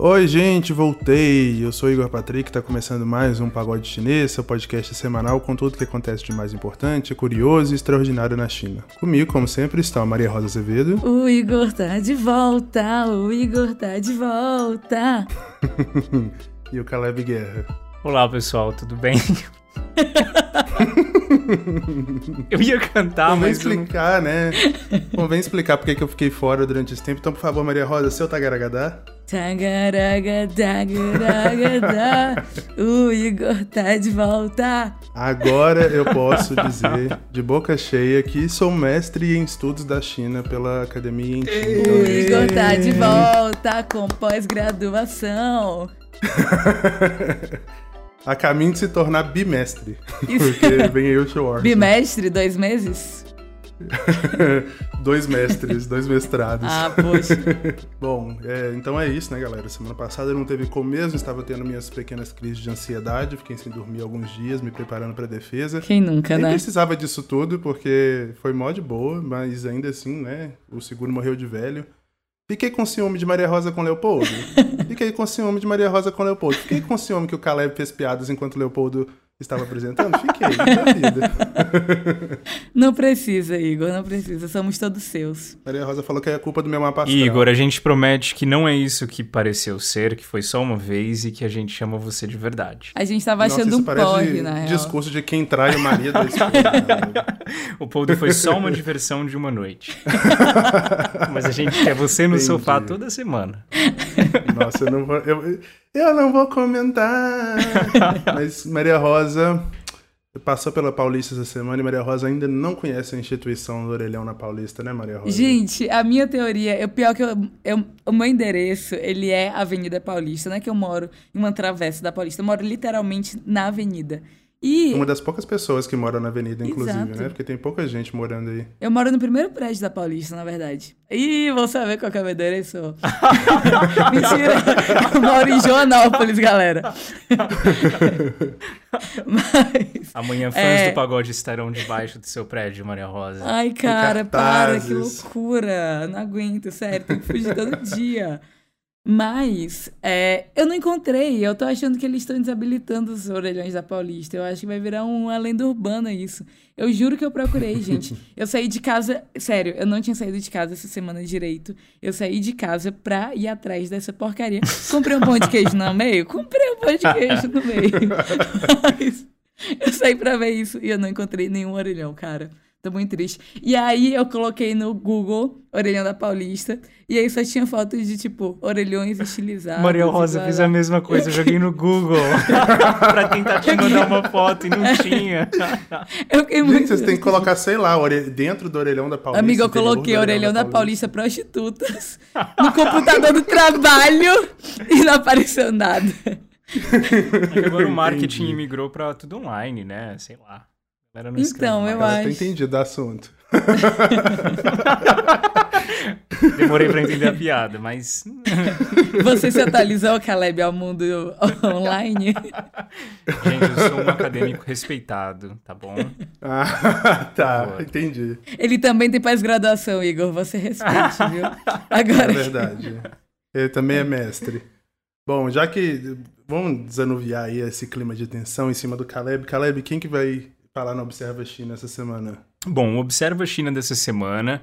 Oi, gente, voltei. Eu sou Igor Patrick, tá começando mais um Pagode Chinês, seu podcast semanal com tudo que acontece de mais importante, curioso e extraordinário na China. Comigo, como sempre, está a Maria Rosa Azevedo. O Igor tá de volta, o Igor tá de volta. e o Caleb Guerra. Olá, pessoal, tudo bem? eu ia cantar, Convém mas. explicar, não... né? Convém explicar porque que eu fiquei fora durante esse tempo. Então, por favor, Maria Rosa, seu Tagaragadá. O Igor tá de volta. Agora eu posso dizer, de boca cheia, que sou mestre em estudos da China pela Academia em China. O Igor tá de volta com pós-graduação. a caminho de se tornar bimestre. Porque vem aí o show Bimestre, dois meses? dois mestres, dois mestrados. Ah, poxa. Bom, é, então é isso, né, galera? Semana passada eu não teve como mesmo, estava tendo minhas pequenas crises de ansiedade, fiquei sem dormir alguns dias, me preparando para defesa. Quem nunca, Nem né? precisava disso tudo, porque foi mó de boa, mas ainda assim, né, o seguro morreu de velho. Fiquei com ciúme de Maria Rosa com Leopoldo. Fiquei com ciúme de Maria Rosa com Leopoldo. Fiquei com ciúme que o Caleb fez piadas enquanto Leopoldo estava apresentando? Fiquei, da vida. Não precisa, Igor, não precisa. Somos todos seus. Maria Rosa falou que é culpa do meu mapa astral. Igor, a gente promete que não é isso que pareceu ser, que foi só uma vez e que a gente ama você de verdade. A gente tava achando Nossa, um porre, na real. discurso de quem trai o marido da esposa. o poldo foi só uma diversão de uma noite. Mas a gente quer você no Entendi. sofá toda semana. Nossa, eu não vou... Eu, eu não vou comentar. Mas Maria Rosa passou pela Paulista essa semana e Maria Rosa ainda não conhece a instituição do Orelhão na Paulista, né, Maria Rosa? Gente, a minha teoria, o pior que eu, eu- o meu endereço, ele é Avenida Paulista, não é que eu moro em uma travessa da Paulista, eu moro literalmente na avenida. E Uma das poucas pessoas que moram na avenida, inclusive, Exato. né? Porque tem pouca gente morando aí. eu moro no primeiro prédio da Paulista, na verdade. Ih, vou saber qual que é o meu endereço. Mentira, eu moro em Joanópolis, galera. Mas... Amanhã fãs É. do pagode estarão debaixo do seu prédio, Maria Rosa. Ai, cara, para, que loucura. Não aguento, sério, tenho que fugir todo dia. Mas, é, eu não encontrei. Eu tô achando que eles estão desabilitando os orelhões da Paulista. Eu acho que vai virar uma lenda urbana isso. Eu juro que eu procurei, gente. Eu saí de casa. Sério, eu não tinha saído de casa essa semana direito. Eu saí de casa pra ir atrás dessa porcaria. Comprei um pão de queijo no meio? Comprei um pão de queijo no meio. Mas eu saí pra ver isso e eu não encontrei nenhum orelhão, cara. Tô muito triste. E aí eu coloquei no Google Orelhão da Paulista. E aí só tinha fotos de, tipo, orelhões estilizados. Maria Rosa fez a mesma coisa, eu joguei no Google pra tentar te mandar uma foto e não tinha. Eu fiquei muito... Gente, vocês têm que colocar, sei lá, ore- dentro do orelhão da Paulista. Amiga, eu coloquei Orelhão da Paulista prostitutas no computador do trabalho e não apareceu nada. É agora o marketing Entendi. migrou pra tudo online, né? Sei lá. A galera não escreve Então, mais. eu Agora eu tô acho. entendido do assunto. Demorei pra entender a piada, mas. Você se atualizou, Caleb, ao mundo online? Gente, eu sou um acadêmico respeitado, tá bom? Ah, tá, entendi. Ele também tem pós-graduação, Igor. Você respeite, viu? É Agora, verdade. Ele também é mestre. Bom, já que vamos desanuviar aí esse clima de tensão em cima do Caleb. Caleb, quem que vai falar no Observa China essa semana? Bom, o Observa China dessa semana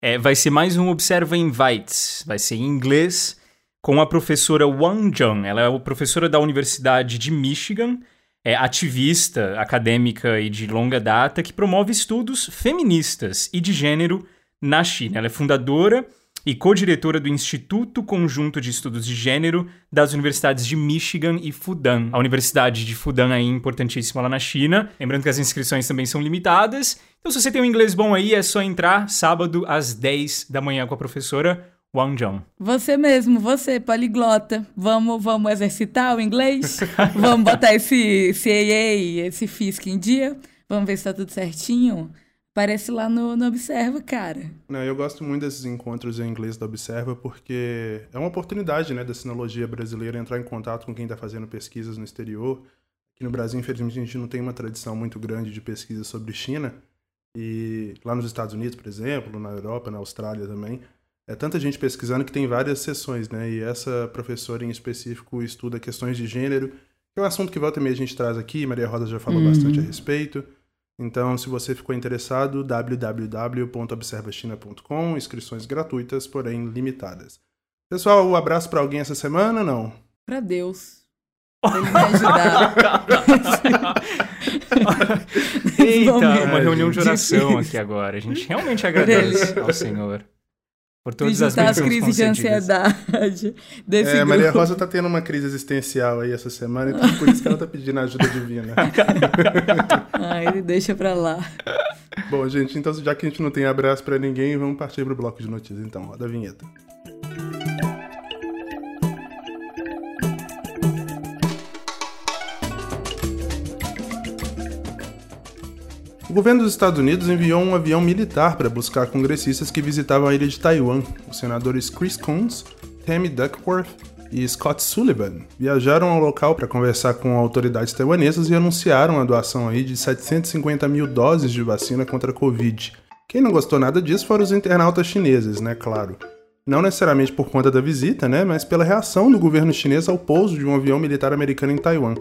é, vai ser mais um Observa Invites. Vai ser em inglês com a professora Wang Zhang. Ela é professora da Universidade de Michigan, é ativista acadêmica e de longa data que promove estudos feministas e de gênero na China. Ela é fundadora e co-diretora do Instituto Conjunto de Estudos de Gênero das Universidades de Michigan e Fudan. A Universidade de Fudan é importantíssima lá na China. Lembrando que as inscrições também são limitadas. Então, se você tem um inglês bom aí, é só entrar sábado às 10 da manhã com a professora Wang Zhang. você mesmo, você, poliglota. Vamos, vamos exercitar o inglês? vamos botar esse CAA, esse FISC em dia? Vamos ver se tá tudo certinho? Aparece lá no, no Observa, cara. Não, eu gosto muito desses encontros em inglês da Observa porque é uma oportunidade, né, da sinologia brasileira entrar em contato com quem está fazendo pesquisas no exterior. Aqui no Brasil, infelizmente, a gente não tem uma tradição muito grande de pesquisa sobre China. E lá nos Estados Unidos, por exemplo, na Europa, na Austrália também, é tanta gente pesquisando que tem várias sessões, né? E essa professora em específico estuda questões de gênero, que é um assunto que volta e meia a gente traz aqui, Maria Rosa já falou Uhum. bastante a respeito. Então, se você ficou interessado, www.observachina.com, inscrições gratuitas, porém limitadas. Pessoal, um abraço para alguém essa semana, não? Pra Deus. Pra ele me ajudar. Eita, momento uma reunião de oração aqui agora. A gente realmente agradece ao Senhor por todas as as crises de ansiedade desse É, grupo. Maria Rosa tá tendo uma crise existencial aí essa semana, então por isso que ela tá pedindo ajuda divina. Ah, ele deixa pra lá. Bom, gente, então já que a gente não tem abraço pra ninguém, vamos partir pro bloco de notícias. Então, roda a vinheta. O governo dos Estados Unidos enviou um avião militar para buscar congressistas que visitavam a ilha de Taiwan. Os senadores Chris Coons, Tammy Duckworth e Scott Sullivan viajaram ao local para conversar com autoridades taiwanesas e anunciaram a doação aí de 750 mil doses de vacina contra a Covid. Quem não gostou nada disso foram os internautas chineses, né? Claro. Não necessariamente por conta da visita, né? Mas pela reação do governo chinês ao pouso de um avião militar americano em Taiwan.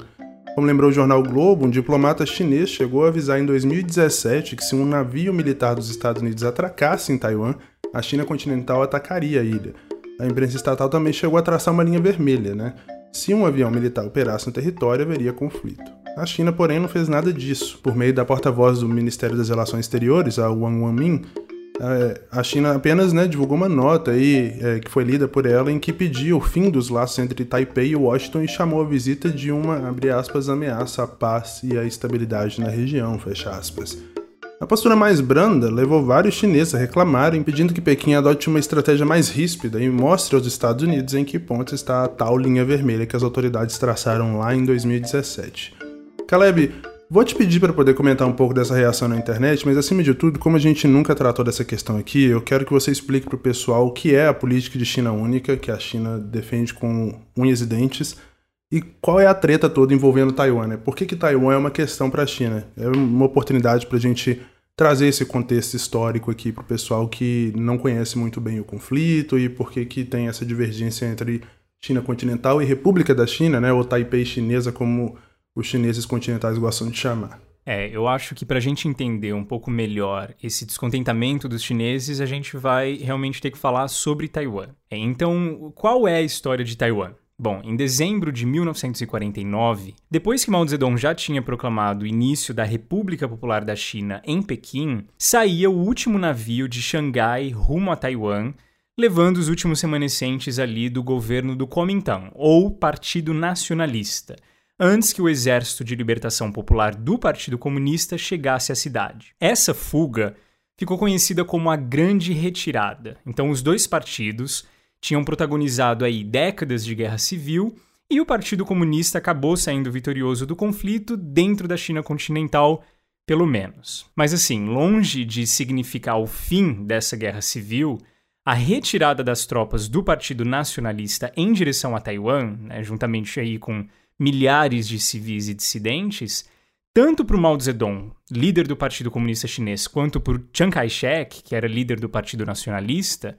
Como lembrou o jornal Globo, um diplomata chinês chegou a avisar em 2017 que se um navio militar dos Estados Unidos atracasse em Taiwan, a China continental atacaria a ilha. A imprensa estatal também chegou a traçar uma linha vermelha, né? Se um avião militar operasse no território, haveria conflito. A China, porém, não fez nada disso. Por meio da porta-voz do Ministério das Relações Exteriores, a Wang Wanmin, a China apenas né, divulgou uma nota aí, é, que foi lida por ela em que pedia o fim dos laços entre Taipei e Washington e chamou a visita de uma, abre aspas, ameaça à paz e à estabilidade na região, fecha aspas. A postura mais branda levou vários chineses a reclamarem, pedindo que Pequim adote uma estratégia mais ríspida e mostre aos Estados Unidos em que ponto está a tal linha vermelha que as autoridades traçaram lá em 2017. Caleb, Vou te pedir para poder comentar um pouco dessa reação na internet, mas acima de tudo, como a gente nunca tratou dessa questão aqui, eu quero que você explique para o pessoal o que é a política de China única, que a China defende com unhas e dentes, e qual é a treta toda envolvendo Taiwan, né? Por que, que Taiwan é uma questão para a China? É uma oportunidade para a gente trazer esse contexto histórico aqui para o pessoal que não conhece muito bem o conflito e por que, que tem essa divergência entre China continental e República da China, né? Ou Taipei chinesa, como os chineses continentais gostam de chamar. É, eu acho que para a gente entender um pouco melhor esse descontentamento dos chineses, a gente vai realmente ter que falar sobre Taiwan. É, então, qual é a história de Taiwan? Bom, em dezembro de 1949, depois que Mao Zedong já tinha proclamado o início da República Popular da China em Pequim, saía o último navio de Xangai rumo a Taiwan, levando os últimos remanescentes ali do governo do Kuomintang, ou Partido Nacionalista antes que o Exército de Libertação Popular do Partido Comunista chegasse à cidade. Essa fuga ficou conhecida como a Grande Retirada. Então, os dois partidos tinham protagonizado aí décadas de guerra civil e o Partido Comunista acabou saindo vitorioso do conflito dentro da China continental, pelo menos. Mas assim, longe de significar o fim dessa guerra civil, a retirada das tropas do Partido Nacionalista em direção a Taiwan, né, juntamente aí com milhares de civis e dissidentes, tanto para Mao Zedong, líder do Partido Comunista Chinês, quanto o Chiang Kai-shek, que era líder do Partido Nacionalista,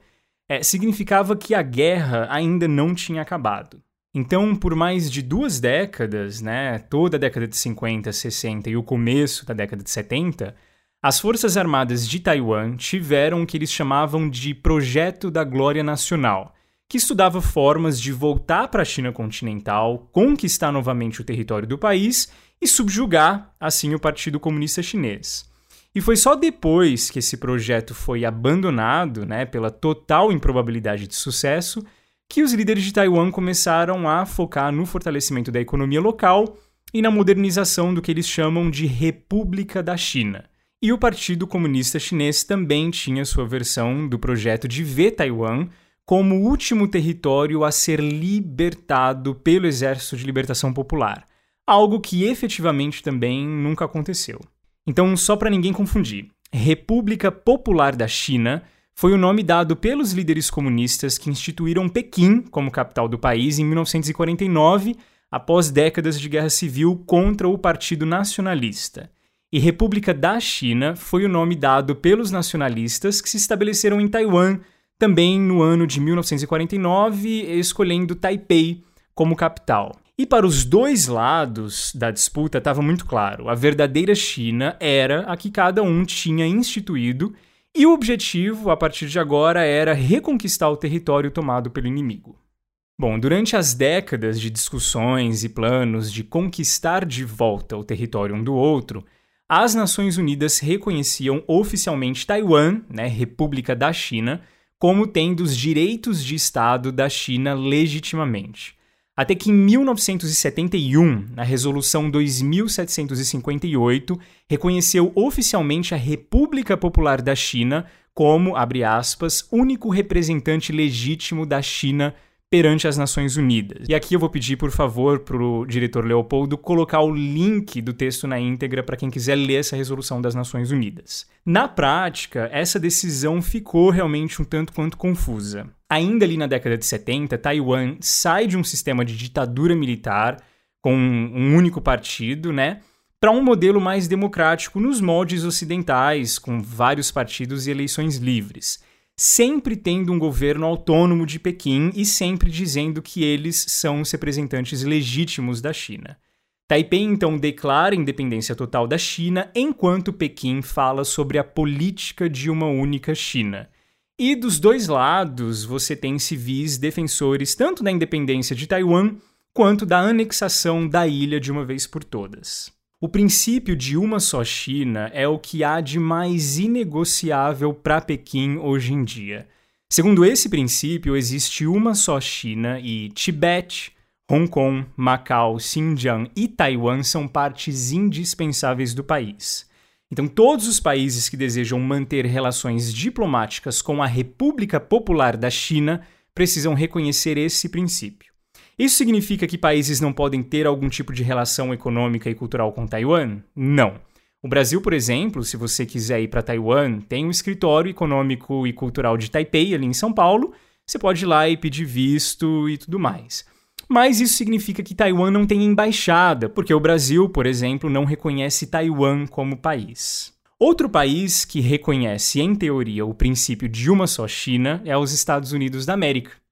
é, significava que a guerra ainda não tinha acabado. Então, por mais de duas décadas, né, toda a década de 50, 60 e o começo da década de 70, as Forças Armadas de Taiwan tiveram o que eles chamavam de Projeto da Glória Nacional, que estudava formas de voltar para a China continental, conquistar novamente o território do país e subjugar, assim, o Partido Comunista Chinês. E foi só depois que esse projeto foi abandonado, né, pela total improbabilidade de sucesso, que os líderes de Taiwan começaram a focar no fortalecimento da economia local e na modernização do que eles chamam de República da China. E o Partido Comunista Chinês também tinha sua versão do projeto de ver Taiwan como o último território a ser libertado pelo Exército de Libertação Popular, algo que efetivamente também nunca aconteceu. Então, só para ninguém confundir, República Popular da China foi o nome dado pelos líderes comunistas que instituíram Pequim como capital do país em 1949, após décadas de guerra civil contra o Partido Nacionalista. E República da China foi o nome dado pelos nacionalistas que se estabeleceram em Taiwan também no ano de 1949, escolhendo Taipei como capital. E para os dois lados da disputa estava muito claro: a verdadeira China era a que cada um tinha instituído, e o objetivo, a partir de agora, era reconquistar o território tomado pelo inimigo. Bom, durante as décadas de discussões e planos de conquistar de volta o território um do outro, as Nações Unidas reconheciam oficialmente Taiwan, né, República da China, como tendo os direitos de Estado da China legitimamente. Até que em 1971, a Resolução 2758 reconheceu oficialmente a República Popular da China como, abre aspas, único representante legítimo da China perante as Nações Unidas. E aqui eu vou pedir, por favor, para o diretor Leopoldo colocar o link do texto na íntegra para quem quiser ler essa resolução das Nações Unidas. Na prática, essa decisão ficou realmente um tanto quanto confusa. Ainda ali na década de 70, Taiwan sai de um sistema de ditadura militar com um único partido, né? Para um modelo mais democrático nos moldes ocidentais, com vários partidos e eleições livres sempre tendo um governo autônomo de Pequim e sempre dizendo que eles são os representantes legítimos da China. Taipei então declara independência total da China, enquanto Pequim fala sobre a política de uma única China. E dos dois lados você tem civis defensores tanto da independência de Taiwan quanto da anexação da ilha de uma vez por todas. O princípio de uma só China é o que há de mais inegociável para Pequim hoje em dia. Segundo esse princípio, existe uma só China e Tibete, Hong Kong, Macau, Xinjiang e Taiwan são partes indispensáveis do país. Então, todos os países que desejam manter relações diplomáticas com a República Popular da China precisam reconhecer esse princípio. Isso significa que países não podem ter algum tipo de relação econômica e cultural com Taiwan? Não. O Brasil, por exemplo, se você quiser ir para Taiwan, tem um escritório econômico e cultural de Taipei, ali em São Paulo. Você pode ir lá e pedir visto e tudo mais. Mas isso significa que Taiwan não tem embaixada, porque o Brasil, por exemplo, não reconhece Taiwan como país. Outro país que reconhece, em teoria, o princípio de uma só China é os Estados Unidos da América.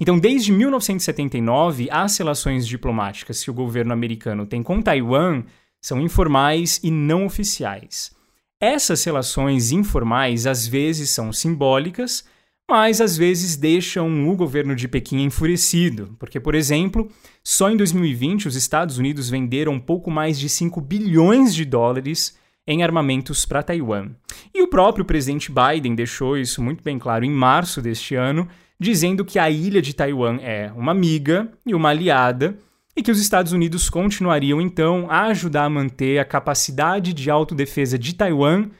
Então, desde 1979, as relações diplomáticas que o governo americano tem com Taiwan são informais e não oficiais. Essas relações informais às vezes são simbólicas, mas às vezes deixam o governo de Pequim enfurecido, porque, por exemplo, só em 2020 os Estados Unidos venderam pouco mais de 5 bilhões de dólares em armamentos para Taiwan. E o próprio presidente Biden deixou isso muito bem claro em março deste ano, dizendo que a ilha de Taiwan é uma amiga e uma aliada e que os Estados Unidos continuariam então a ajudar a manter a capacidade de autodefesa de Taiwan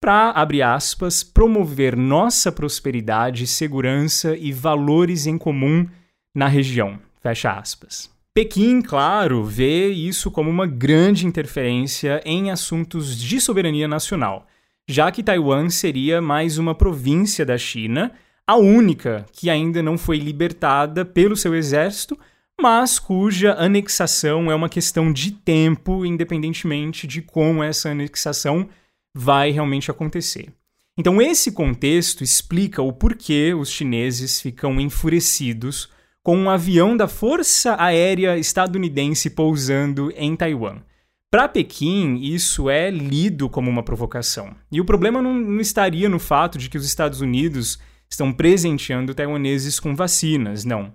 para, abre aspas, promover nossa prosperidade, segurança e valores em comum na região, fecha aspas. Pequim, claro, vê isso como uma grande interferência em assuntos de soberania nacional, já que Taiwan seria mais uma província da China a única que ainda não foi libertada pelo seu exército, mas cuja anexação é uma questão de tempo, independentemente de como essa anexação vai realmente acontecer. Então, esse contexto explica o porquê os chineses ficam enfurecidos com um avião da Força Aérea Estadunidense pousando em Taiwan. Para Pequim, isso é lido como uma provocação. E o problema não, não estaria no fato de que os Estados Unidos estão presenteando taiwaneses com vacinas, não.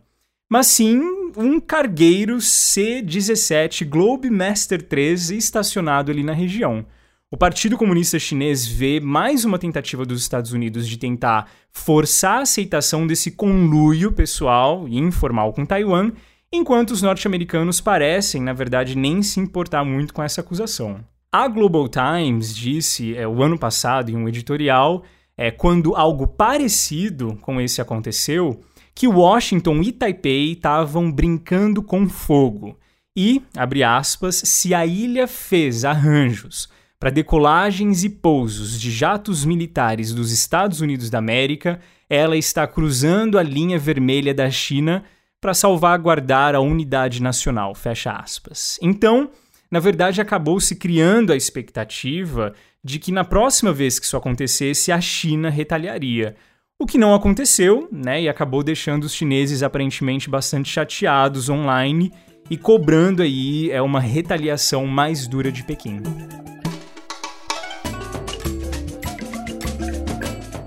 Mas sim um cargueiro C-17 Globemaster 3 estacionado ali na região. O Partido Comunista Chinês vê mais uma tentativa dos Estados Unidos de tentar forçar a aceitação desse conluio pessoal e informal com Taiwan, enquanto os norte-americanos parecem, na verdade, nem se importar muito com essa acusação. A Global Times disse é, o ano passado, em um editorial, é, quando algo parecido com esse aconteceu, que Washington e Taipei estavam brincando com fogo. E, abre aspas, se a ilha fez arranjos para decolagens e pousos de jatos militares dos Estados Unidos da América, ela está cruzando a linha vermelha da China para salvaguardar a unidade nacional, fecha aspas. Então, na verdade, acabou se criando a expectativa de que na próxima vez que isso acontecesse, a China retaliaria. O que não aconteceu, né? E acabou deixando os chineses aparentemente bastante chateados online e cobrando aí é uma retaliação mais dura de Pequim.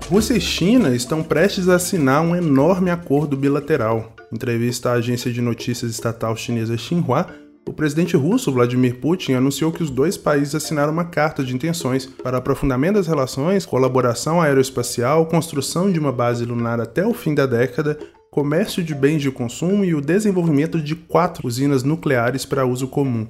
Rússia e China estão prestes a assinar um enorme acordo bilateral. Entrevista à agência de notícias estatal chinesa Xinhua, o presidente russo Vladimir Putin anunciou que os dois países assinaram uma carta de intenções para aprofundamento das relações, colaboração aeroespacial, construção de uma base lunar até o fim da década, comércio de bens de consumo e o desenvolvimento de quatro usinas nucleares para uso comum.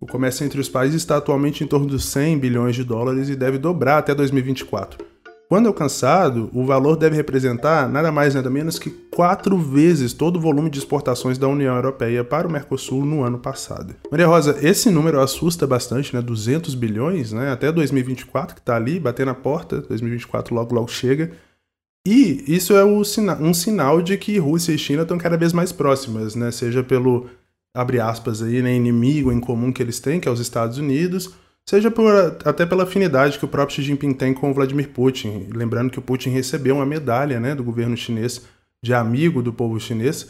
O comércio entre os países está atualmente em torno de 100 bilhões de dólares e deve dobrar até 2024. Quando alcançado, o valor deve representar nada mais nada menos que quatro vezes todo o volume de exportações da União Europeia para o Mercosul no ano passado. Maria Rosa, esse número assusta bastante, né? 200 bilhões, né? Até 2024 que está ali, batendo na porta, 2024 logo logo chega. E isso é um sinal de que Rússia e China estão cada vez mais próximas, né? Seja pelo abre aspas aí, né, inimigo em comum que eles têm, que é os Estados Unidos, seja por, até pela afinidade que o próprio Xi Jinping tem com o Vladimir Putin. Lembrando que o Putin recebeu uma medalha né, do governo chinês de amigo do povo chinês.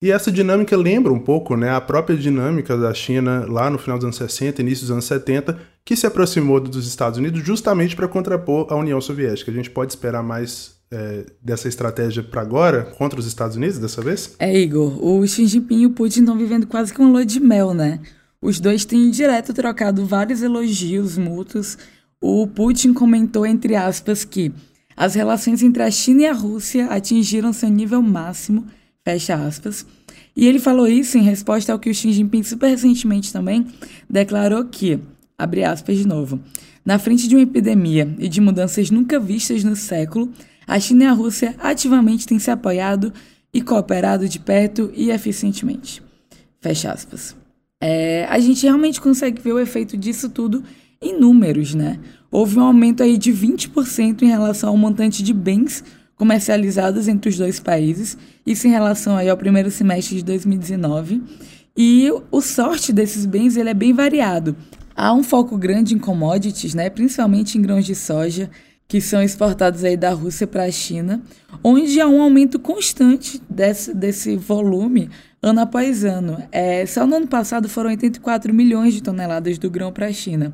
E essa dinâmica lembra um pouco né, a própria dinâmica da China lá no final dos anos 60, início dos anos 70, que se aproximou dos Estados Unidos justamente para contrapor a União Soviética. A gente pode esperar mais é, dessa estratégia para agora contra os Estados Unidos dessa vez? É, Igor. O Xi Jinping e o Putin estão vivendo quase que um lua de mel, né? Os dois têm direto trocado vários elogios mútuos. O Putin comentou, entre aspas, que as relações entre a China e a Rússia atingiram seu nível máximo, fecha aspas. E ele falou isso em resposta ao que o Xi Jinping super recentemente também declarou que, abre aspas de novo, na frente de uma epidemia e de mudanças nunca vistas no século, a China e a Rússia ativamente têm se apoiado e cooperado de perto e eficientemente. Fecha aspas é, a gente realmente consegue ver o efeito disso tudo em números, né? Houve um aumento aí de 20% em relação ao montante de bens comercializados entre os dois países, isso em relação aí ao primeiro semestre de 2019. E o sorte desses bens ele é bem variado. Há um foco grande em commodities, né, principalmente em grãos de soja, que são exportados aí da Rússia para a China, onde há um aumento constante desse, desse volume ano após ano. É, só no ano passado foram 84 milhões de toneladas do grão para a China.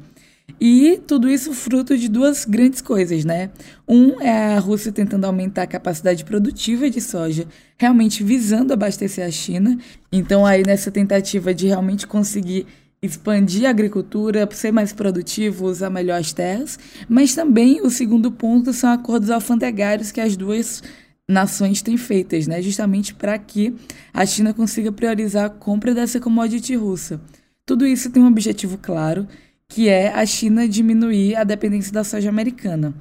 E tudo isso fruto de duas grandes coisas, né? Um é a Rússia tentando aumentar a capacidade produtiva de soja, realmente visando abastecer a China. Então, aí nessa tentativa de realmente conseguir expandir a agricultura, ser mais produtivo, usar melhor as terras. Mas também o segundo ponto são acordos alfandegários que as duas nações têm feitas, né? justamente para que a China consiga priorizar a compra dessa commodity russa. Tudo isso tem um objetivo claro, que é a China diminuir a dependência da soja americana.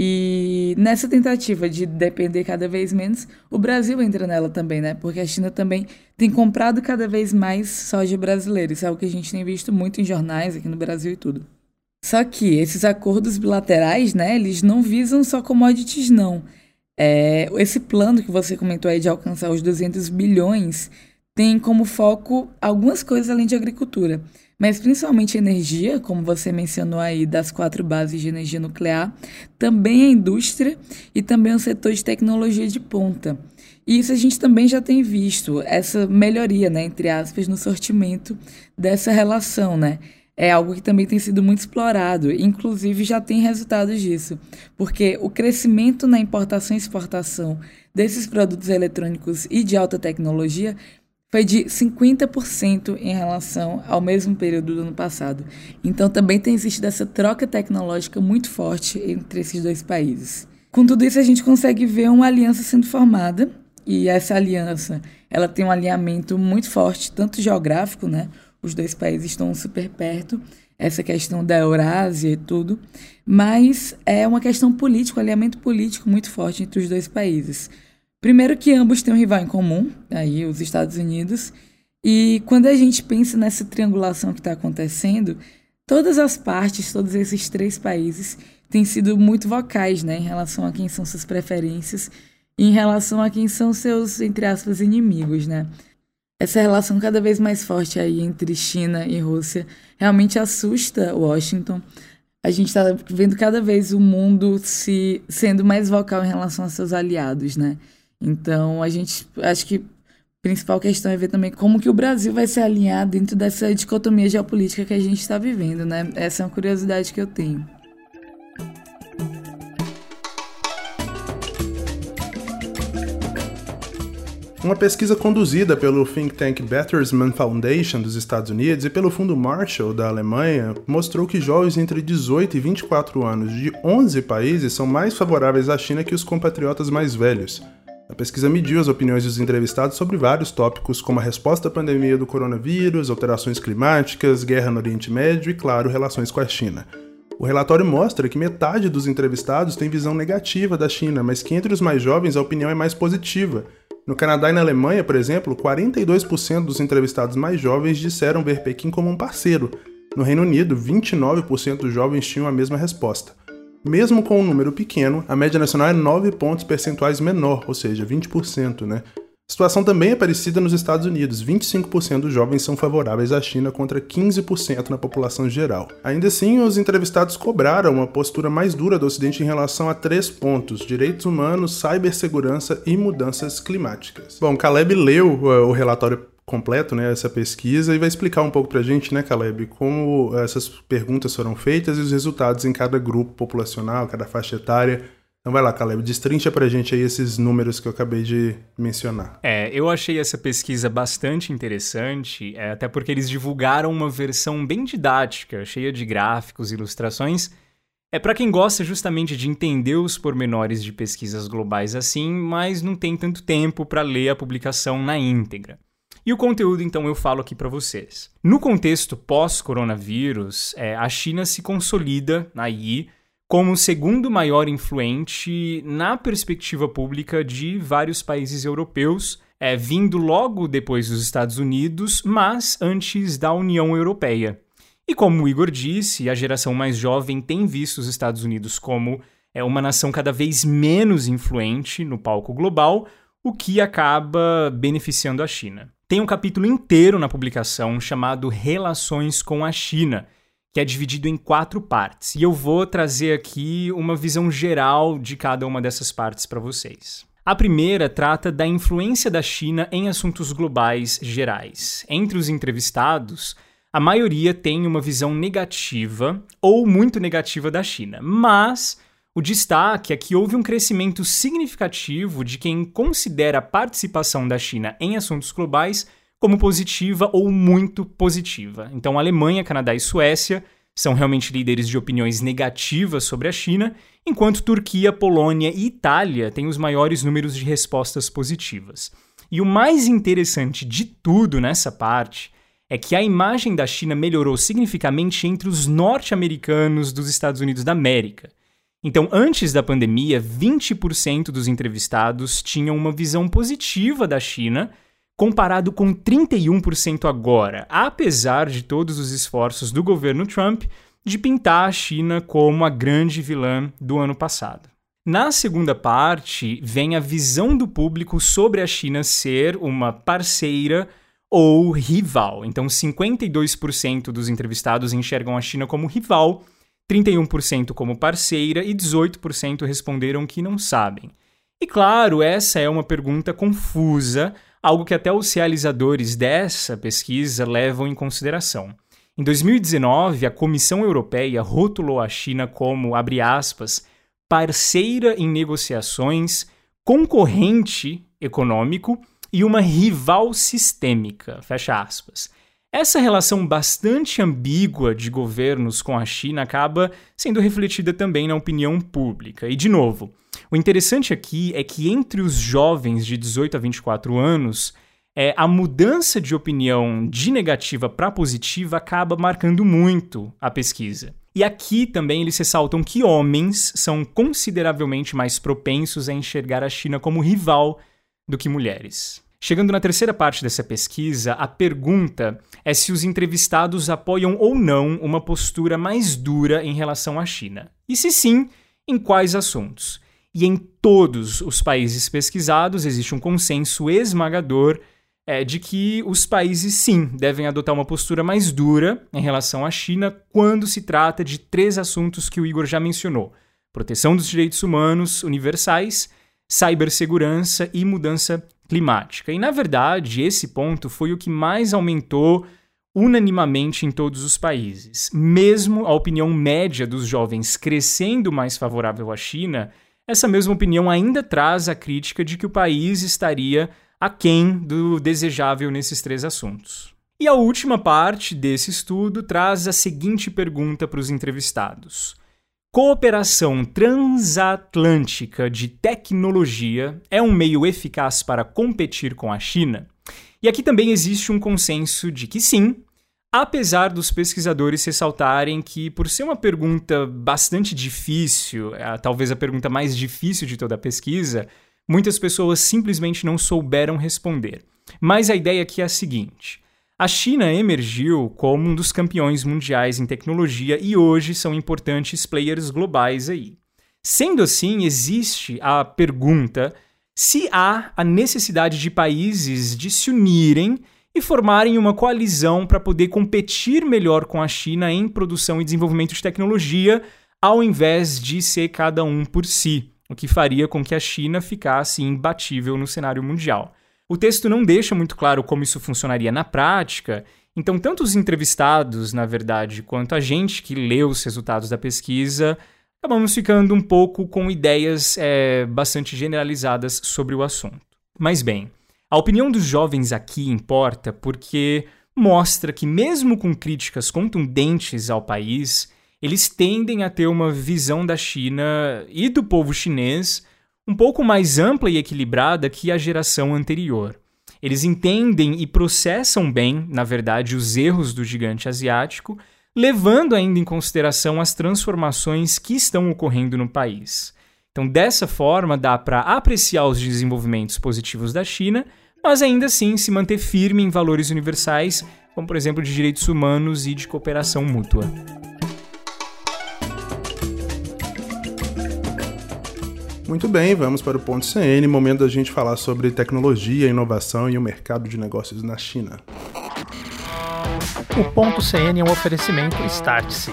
E nessa tentativa de depender cada vez menos, o Brasil entra nela também, né? Porque a China também tem comprado cada vez mais soja brasileira. Isso é algo que a gente tem visto muito em jornais aqui no Brasil e tudo. Só que esses acordos bilaterais, né, eles não visam só commodities, não. É, esse plano que você comentou aí de alcançar os 200 bilhões tem como foco algumas coisas além de agricultura, mas principalmente energia, como você mencionou aí das quatro bases de energia nuclear, também a indústria e também o setor de tecnologia de ponta. E isso a gente também já tem visto, essa melhoria, né, entre aspas, no sortimento dessa relação, né? É algo que também tem sido muito explorado, inclusive já tem resultados disso, porque o crescimento na importação e exportação desses produtos eletrônicos e de alta tecnologia foi de 50% em relação ao mesmo período do ano passado. Então também tem existido essa troca tecnológica muito forte entre esses dois países. Com tudo isso a gente consegue ver uma aliança sendo formada e essa aliança, ela tem um alinhamento muito forte, tanto geográfico, né, os dois países estão super perto, essa questão da Eurásia e tudo, mas é uma questão política, um alinhamento político muito forte entre os dois países. Primeiro que ambos têm um rival em comum, aí os Estados Unidos, e quando a gente pensa nessa triangulação que está acontecendo, todas as partes, todos esses três países têm sido muito vocais, né, em relação a quem são suas preferências em relação a quem são seus, entre aspas, inimigos, né essa relação cada vez mais forte aí entre China e Rússia realmente assusta Washington. a gente está vendo cada vez o mundo se sendo mais vocal em relação a seus aliados, né? Então, a gente acho que a principal questão é ver também como que o Brasil vai se alinhar dentro dessa dicotomia geopolítica que a gente está vivendo, né? Essa é uma curiosidade que eu tenho. Uma pesquisa conduzida pelo think tank Bertelsmann Foundation dos Estados Unidos e pelo Fundo Marshall da Alemanha mostrou que jovens entre 18 e 24 anos de 11 países são mais favoráveis à China que os compatriotas mais velhos. A pesquisa mediu as opiniões dos entrevistados sobre vários tópicos, como a resposta à pandemia do coronavírus, alterações climáticas, guerra no Oriente Médio e, claro, relações com a China. O relatório mostra que metade dos entrevistados tem visão negativa da China, mas que entre os mais jovens a opinião é mais positiva. No Canadá e na Alemanha, por exemplo, 42% dos entrevistados mais jovens disseram ver Pequim como um parceiro. No Reino Unido, 29% dos jovens tinham a mesma resposta. Mesmo com um número pequeno, a média nacional é 9 pontos percentuais menor, ou seja, 20%, né? A situação também é parecida nos Estados Unidos. 25% dos jovens são favoráveis à China contra 15% na população geral. Ainda assim, os entrevistados cobraram uma postura mais dura do Ocidente em relação a três pontos: direitos humanos, cibersegurança e mudanças climáticas. Bom, Caleb leu uh, o relatório completo, né, essa pesquisa, e vai explicar um pouco pra gente, né, Caleb, como essas perguntas foram feitas e os resultados em cada grupo populacional, cada faixa etária. Então vai lá, Caleb, destrincha pra gente aí esses números que eu acabei de mencionar. É, eu achei essa pesquisa bastante interessante, é, até porque eles divulgaram uma versão bem didática, cheia de gráficos, ilustrações. É para quem gosta justamente de entender os pormenores de pesquisas globais assim, mas não tem tanto tempo para ler a publicação na íntegra. E o conteúdo, então, eu falo aqui para vocês. No contexto pós-coronavírus, é, a China se consolida aí como o segundo maior influente na perspectiva pública de vários países europeus, é, vindo logo depois dos Estados Unidos, mas antes da União Europeia. E como o Igor disse, a geração mais jovem tem visto os Estados Unidos como é, uma nação cada vez menos influente no palco global, o que acaba beneficiando a China. Tem um capítulo inteiro na publicação chamado Relações com a China, que é dividido em quatro partes. E eu vou trazer aqui uma visão geral de cada uma dessas partes para vocês. A primeira trata da influência da China em assuntos globais gerais. Entre os entrevistados, a maioria tem uma visão negativa ou muito negativa da China, mas o destaque é que houve um crescimento significativo de quem considera a participação da China em assuntos globais como positiva ou muito positiva. Então, Alemanha, Canadá e Suécia são realmente líderes de opiniões negativas sobre a China, enquanto Turquia, Polônia e Itália têm os maiores números de respostas positivas. E o mais interessante de tudo nessa parte é que a imagem da China melhorou significativamente entre os norte-americanos dos Estados Unidos da América. Então, antes da pandemia, 20% dos entrevistados tinham uma visão positiva da China comparado com 31% agora, apesar de todos os esforços do governo Trump de pintar a China como a grande vilã do ano passado. Na segunda parte, vem a visão do público sobre a China ser uma parceira ou rival. Então, 52% dos entrevistados enxergam a China como rival, 31% como parceira e 18% responderam que não sabem. E claro, essa é uma pergunta confusa, algo que até os realizadores dessa pesquisa levam em consideração. Em 2019, a Comissão Europeia rotulou a China como, abre aspas, parceira em negociações, concorrente econômico e uma rival sistêmica, fecha aspas. Essa relação bastante ambígua de governos com a China acaba sendo refletida também na opinião pública. E, de novo, o interessante aqui é que entre os jovens de 18 a 24 anos, é, a mudança de opinião de negativa para positiva acaba marcando muito a pesquisa. E aqui também eles ressaltam que homens são consideravelmente mais propensos a enxergar a China como rival do que mulheres. Chegando na terceira parte dessa pesquisa, a pergunta é se os entrevistados apoiam ou não uma postura mais dura em relação à China. E se sim, em quais assuntos? E em todos os países pesquisados existe um consenso esmagador é de que os países, sim, devem adotar uma postura mais dura em relação à China quando se trata de três assuntos que o Igor já mencionou: proteção dos direitos humanos universais, cibersegurança e mudança climática. E, na verdade, esse ponto foi o que mais aumentou unanimamente em todos os países. Mesmo a opinião média dos jovens crescendo mais favorável à China, essa mesma opinião ainda traz a crítica de que o país estaria aquém do desejável nesses três assuntos. E a última parte desse estudo traz a seguinte pergunta para os entrevistados: Cooperação transatlântica de tecnologia é um meio eficaz para competir com a China? E aqui também existe um consenso de que sim, apesar dos pesquisadores ressaltarem que, por ser uma pergunta bastante difícil, é, talvez a pergunta mais difícil de toda a pesquisa, muitas pessoas simplesmente não souberam responder. Mas a ideia aqui é a seguinte. A China emergiu como um dos campeões mundiais em tecnologia e hoje são importantes players globais aí. Sendo assim, existe a pergunta se há a necessidade de países de se unirem e formarem uma coalizão para poder competir melhor com a China em produção e desenvolvimento de tecnologia, ao invés de ser cada um por si o que faria com que a China ficasse imbatível no cenário mundial. O texto não deixa muito claro como isso funcionaria na prática, então tanto os entrevistados, na verdade, quanto a gente que leu os resultados da pesquisa, acabamos ficando um pouco com ideias é, bastante generalizadas sobre o assunto. Mas bem, a opinião dos jovens aqui importa porque mostra que, mesmo com críticas contundentes ao país, eles tendem a ter uma visão da China e do povo chinês um pouco mais ampla e equilibrada que a geração anterior. Eles entendem e processam bem, na verdade, os erros do gigante asiático, levando ainda em consideração as transformações que estão ocorrendo no país. Então, dessa forma, dá para apreciar os desenvolvimentos positivos da China, mas ainda assim se manter firme em valores universais, como por exemplo de direitos humanos e de cooperação mútua. Muito bem, vamos para o ponto CN, momento da gente falar sobre tecnologia, inovação e o mercado de negócios na China. O ponto CN é um oferecimento Startse.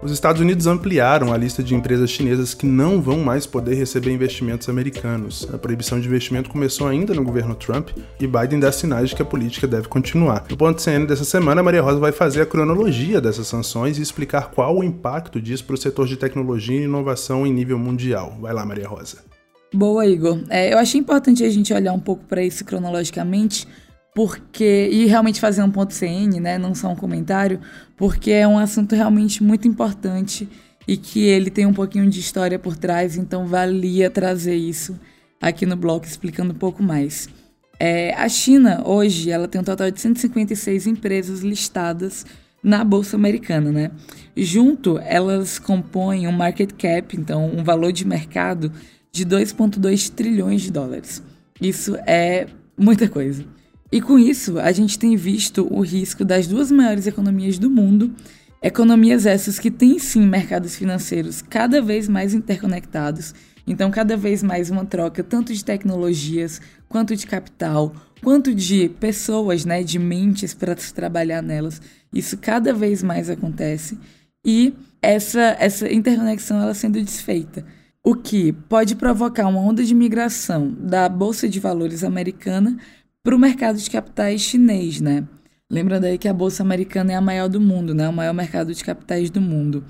Os Estados Unidos ampliaram a lista de empresas chinesas que não vão mais poder receber investimentos americanos. A proibição de investimento começou ainda no governo Trump e Biden dá sinais de que a política deve continuar. No ponto CN dessa semana, Maria Rosa vai fazer a cronologia dessas sanções e explicar qual o impacto disso para o setor de tecnologia e inovação em nível mundial. Vai lá, Maria Rosa. Boa, Igor. É, eu achei importante a gente olhar um pouco para isso cronologicamente porque e realmente fazer um ponto CN, né, não só um comentário, porque é um assunto realmente muito importante e que ele tem um pouquinho de história por trás, então valia trazer isso aqui no bloco explicando um pouco mais. É, a China hoje ela tem um total de 156 empresas listadas na bolsa americana, né? Junto elas compõem um market cap, então um valor de mercado de 2,2 trilhões de dólares. Isso é muita coisa. E com isso, a gente tem visto o risco das duas maiores economias do mundo, economias essas que têm sim mercados financeiros cada vez mais interconectados, então cada vez mais uma troca tanto de tecnologias, quanto de capital, quanto de pessoas, né, de mentes para se trabalhar nelas. Isso cada vez mais acontece. E essa essa interconexão ela sendo desfeita. O que pode provocar uma onda de migração da bolsa de valores americana para o mercado de capitais chinês, né? Lembrando aí que a bolsa americana é a maior do mundo, né? O maior mercado de capitais do mundo.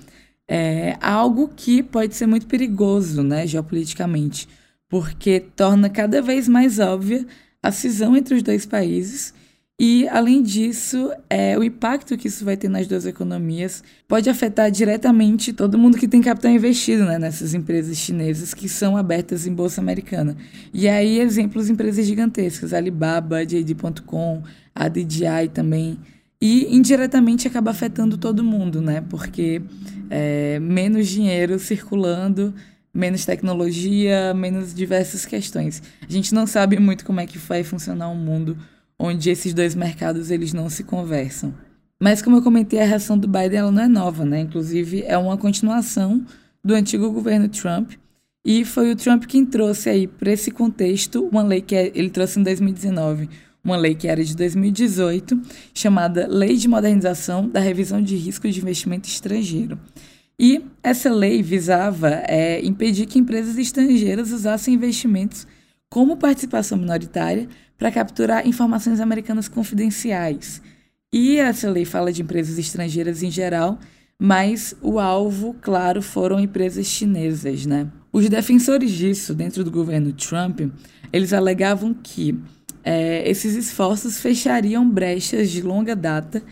É algo que pode ser muito perigoso, né, geopoliticamente, porque torna cada vez mais óbvia a cisão entre os dois países e, além disso, é, o impacto que isso vai ter nas duas economias pode afetar diretamente todo mundo que tem capital investido né, nessas empresas chinesas que são abertas em bolsa americana. E aí, exemplos empresas gigantescas, Alibaba, JD.com, a DJI também. E indiretamente acaba afetando todo mundo, né? Porque é, menos dinheiro circulando, menos tecnologia, menos diversas questões. A gente não sabe muito como é que vai funcionar o mundo onde esses dois mercados eles não se conversam. Mas como eu comentei, a reação do Biden ela não é nova, né? Inclusive é uma continuação do antigo governo Trump. E foi o Trump quem trouxe aí para esse contexto uma lei que é, ele trouxe em 2019, uma lei que era de 2018, chamada Lei de Modernização da Revisão de Risco de Investimento Estrangeiro. E essa lei visava é, impedir que empresas estrangeiras usassem investimentos como participação minoritária para capturar informações americanas confidenciais. E essa lei fala de empresas estrangeiras em geral, mas o alvo, claro, foram empresas chinesas, né? Os defensores disso, dentro do governo Trump, eles alegavam que é, esses esforços fechariam brechas de longa data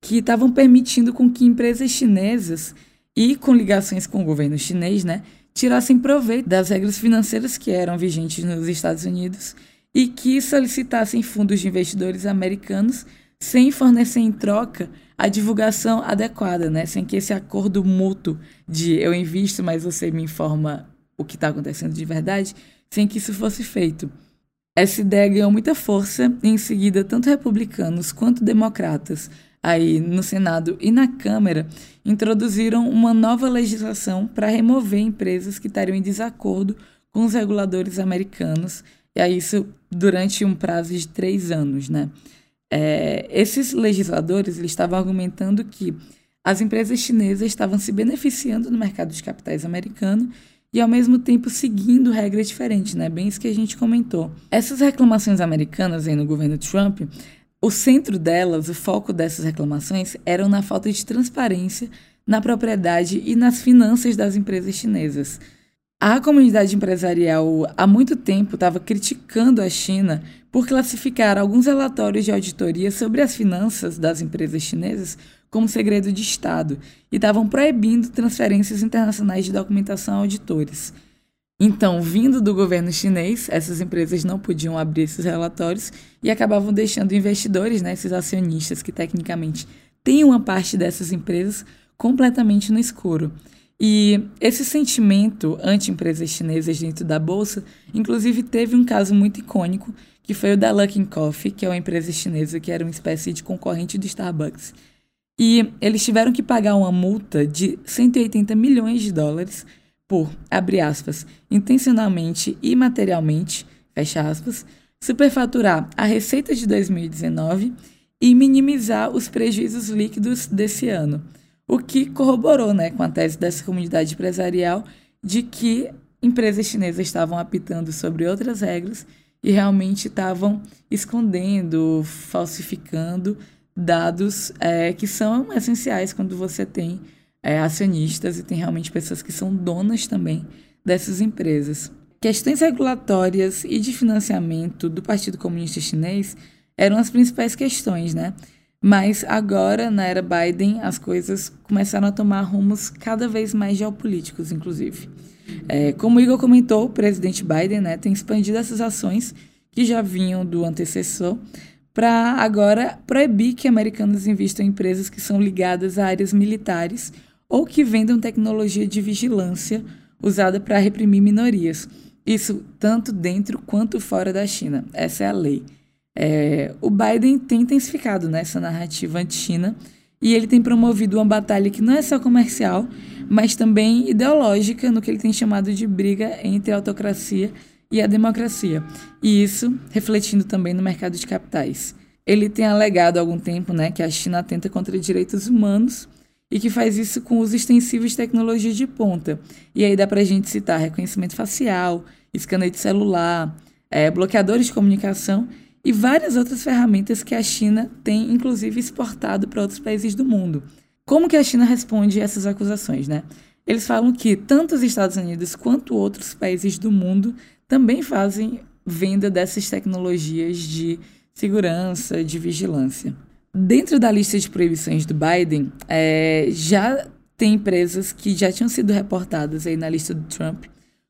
que estavam permitindo com que empresas chinesas e com ligações com o governo chinês, né, tirassem proveito das regras financeiras que eram vigentes nos Estados Unidos e que solicitassem fundos de investidores americanos sem fornecer em troca a divulgação adequada, né? Sem que esse acordo mútuo de eu invisto, mas você me informa o que está acontecendo de verdade, sem que isso fosse feito. Essa ideia ganhou muita força e em seguida tanto republicanos quanto democratas aí no Senado e na Câmara introduziram uma nova legislação para remover empresas que estariam em desacordo com os reguladores americanos, e aí isso durante um prazo de três anos, né? É, esses legisladores eles estavam argumentando que as empresas chinesas estavam se beneficiando no mercado de capitais americano e ao mesmo tempo seguindo regras diferentes, né? Bem isso que a gente comentou. Essas reclamações americanas aí no governo Trump o centro delas, o foco dessas reclamações, eram na falta de transparência na propriedade e nas finanças das empresas chinesas. A comunidade empresarial há muito tempo estava criticando a China por classificar alguns relatórios de auditoria sobre as finanças das empresas chinesas como segredo de Estado e estavam proibindo transferências internacionais de documentação a auditores. Então, vindo do governo chinês, essas empresas não podiam abrir esses relatórios e acabavam deixando investidores, né, esses acionistas que tecnicamente têm uma parte dessas empresas, completamente no escuro. E esse sentimento anti-empresas chinesas dentro da bolsa, inclusive teve um caso muito icônico, que foi o da Luckin Coffee, que é uma empresa chinesa que era uma espécie de concorrente do Starbucks. E eles tiveram que pagar uma multa de 180 milhões de dólares por, abre aspas, intencionalmente e materialmente, fecha aspas, superfaturar a receita de 2019 e minimizar os prejuízos líquidos desse ano, o que corroborou né, com a tese dessa comunidade empresarial de que empresas chinesas estavam apitando sobre outras regras e realmente estavam escondendo, falsificando dados é, que são essenciais quando você tem é, acionistas e tem realmente pessoas que são donas também dessas empresas. Questões regulatórias e de financiamento do Partido Comunista Chinês eram as principais questões, né? Mas agora, na era Biden, as coisas começaram a tomar rumos cada vez mais geopolíticos, inclusive. É, como o Igor comentou, o presidente Biden né, tem expandido essas ações que já vinham do antecessor para agora proibir que americanos investam em empresas que são ligadas a áreas militares ou que vendam tecnologia de vigilância usada para reprimir minorias. Isso tanto dentro quanto fora da China. Essa é a lei. É, o Biden tem intensificado nessa né, narrativa anti-China e ele tem promovido uma batalha que não é só comercial, mas também ideológica no que ele tem chamado de briga entre a autocracia e a democracia. E isso refletindo também no mercado de capitais. Ele tem alegado há algum tempo né, que a China atenta contra direitos humanos e que faz isso com os extensivos de tecnologia de ponta. E aí dá para a gente citar reconhecimento facial, scanner de celular, é, bloqueadores de comunicação e várias outras ferramentas que a China tem, inclusive, exportado para outros países do mundo. Como que a China responde a essas acusações, né? Eles falam que tanto os Estados Unidos quanto outros países do mundo também fazem venda dessas tecnologias de segurança, de vigilância. Dentro da lista de proibições do Biden, é, já tem empresas que já tinham sido reportadas aí na lista do Trump,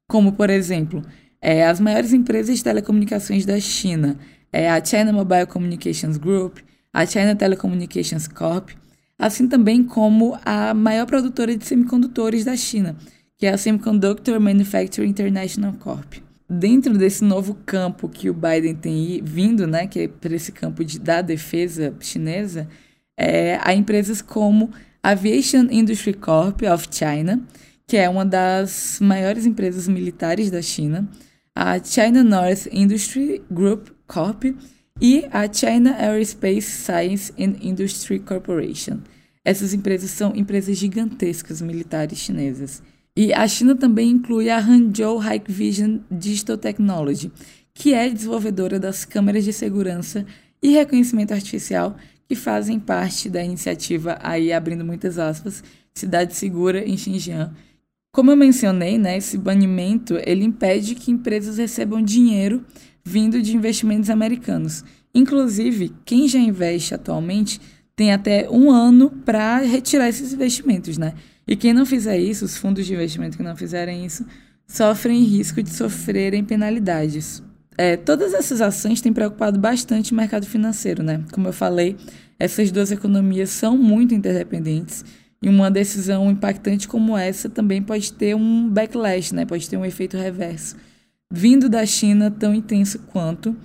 como, por exemplo, é, as maiores empresas de telecomunicações da China, é, a China Mobile Communications Group, a China Telecommunications Corp, assim também como a maior produtora de semicondutores da China, que é a Semiconductor Manufacturing International Corp. Dentro desse novo campo que o Biden tem vindo, né, que é para esse campo de, da defesa chinesa, é, a empresas como Aviation Industry Corp of China, que é uma das maiores empresas militares da China, a China North Industry Group Corp e a China Aerospace Science and Industry Corporation. Essas empresas são empresas gigantescas militares chinesas. E a China também inclui a Hangzhou Hikvision Digital Technology, que é desenvolvedora das câmeras de segurança e reconhecimento artificial que fazem parte da iniciativa, aí abrindo muitas aspas, Cidade Segura em Xinjiang. Como eu mencionei, né, esse banimento ele impede que empresas recebam dinheiro vindo de investimentos americanos. Inclusive, quem já investe atualmente tem até um ano para retirar esses investimentos, né? E quem não fizer isso, os fundos de investimento que não fizerem isso, sofrem risco de sofrerem penalidades. É, todas essas ações têm preocupado bastante o mercado financeiro, né? Como eu falei, essas duas economias são muito interdependentes e uma decisão impactante como essa também pode ter um backlash, né? Pode ter um efeito reverso. Vindo da China tão intenso quanto,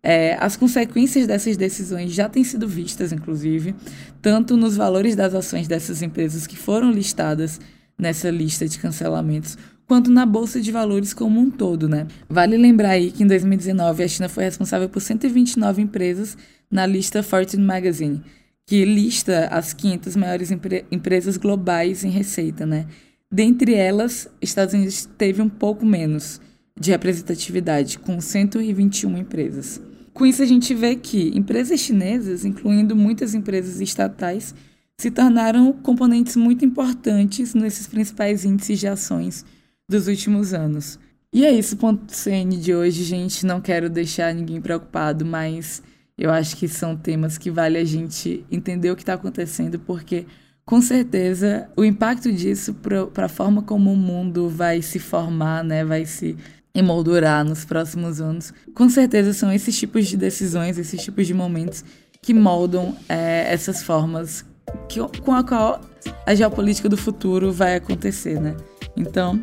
é, as consequências dessas decisões já têm sido vistas, inclusive, tanto nos valores das ações dessas empresas que foram listadas nessa lista de cancelamentos, quanto na bolsa de valores como um todo, né? Vale lembrar aí que em 2019 a China foi responsável por 129 empresas na lista Fortune Magazine, que lista as 500 maiores empre empresas globais em receita, né? Dentre elas, Estados Unidos teve um pouco menos de representatividade, com 121 empresas. Com isso, a gente vê que empresas chinesas, incluindo muitas empresas estatais, se tornaram componentes muito importantes nesses principais índices de ações dos últimos anos. E é isso, ponto CN de hoje, gente. Não quero deixar ninguém preocupado, mas eu acho que são temas que vale a gente entender o que está acontecendo, porque com certeza o impacto disso para a forma como o mundo vai se formar, né, vai se emoldurar nos próximos anos, com certeza são esses tipos de decisões, esses tipos de momentos que moldam é, essas formas que, com a qual a geopolítica do futuro vai acontecer, né? Então,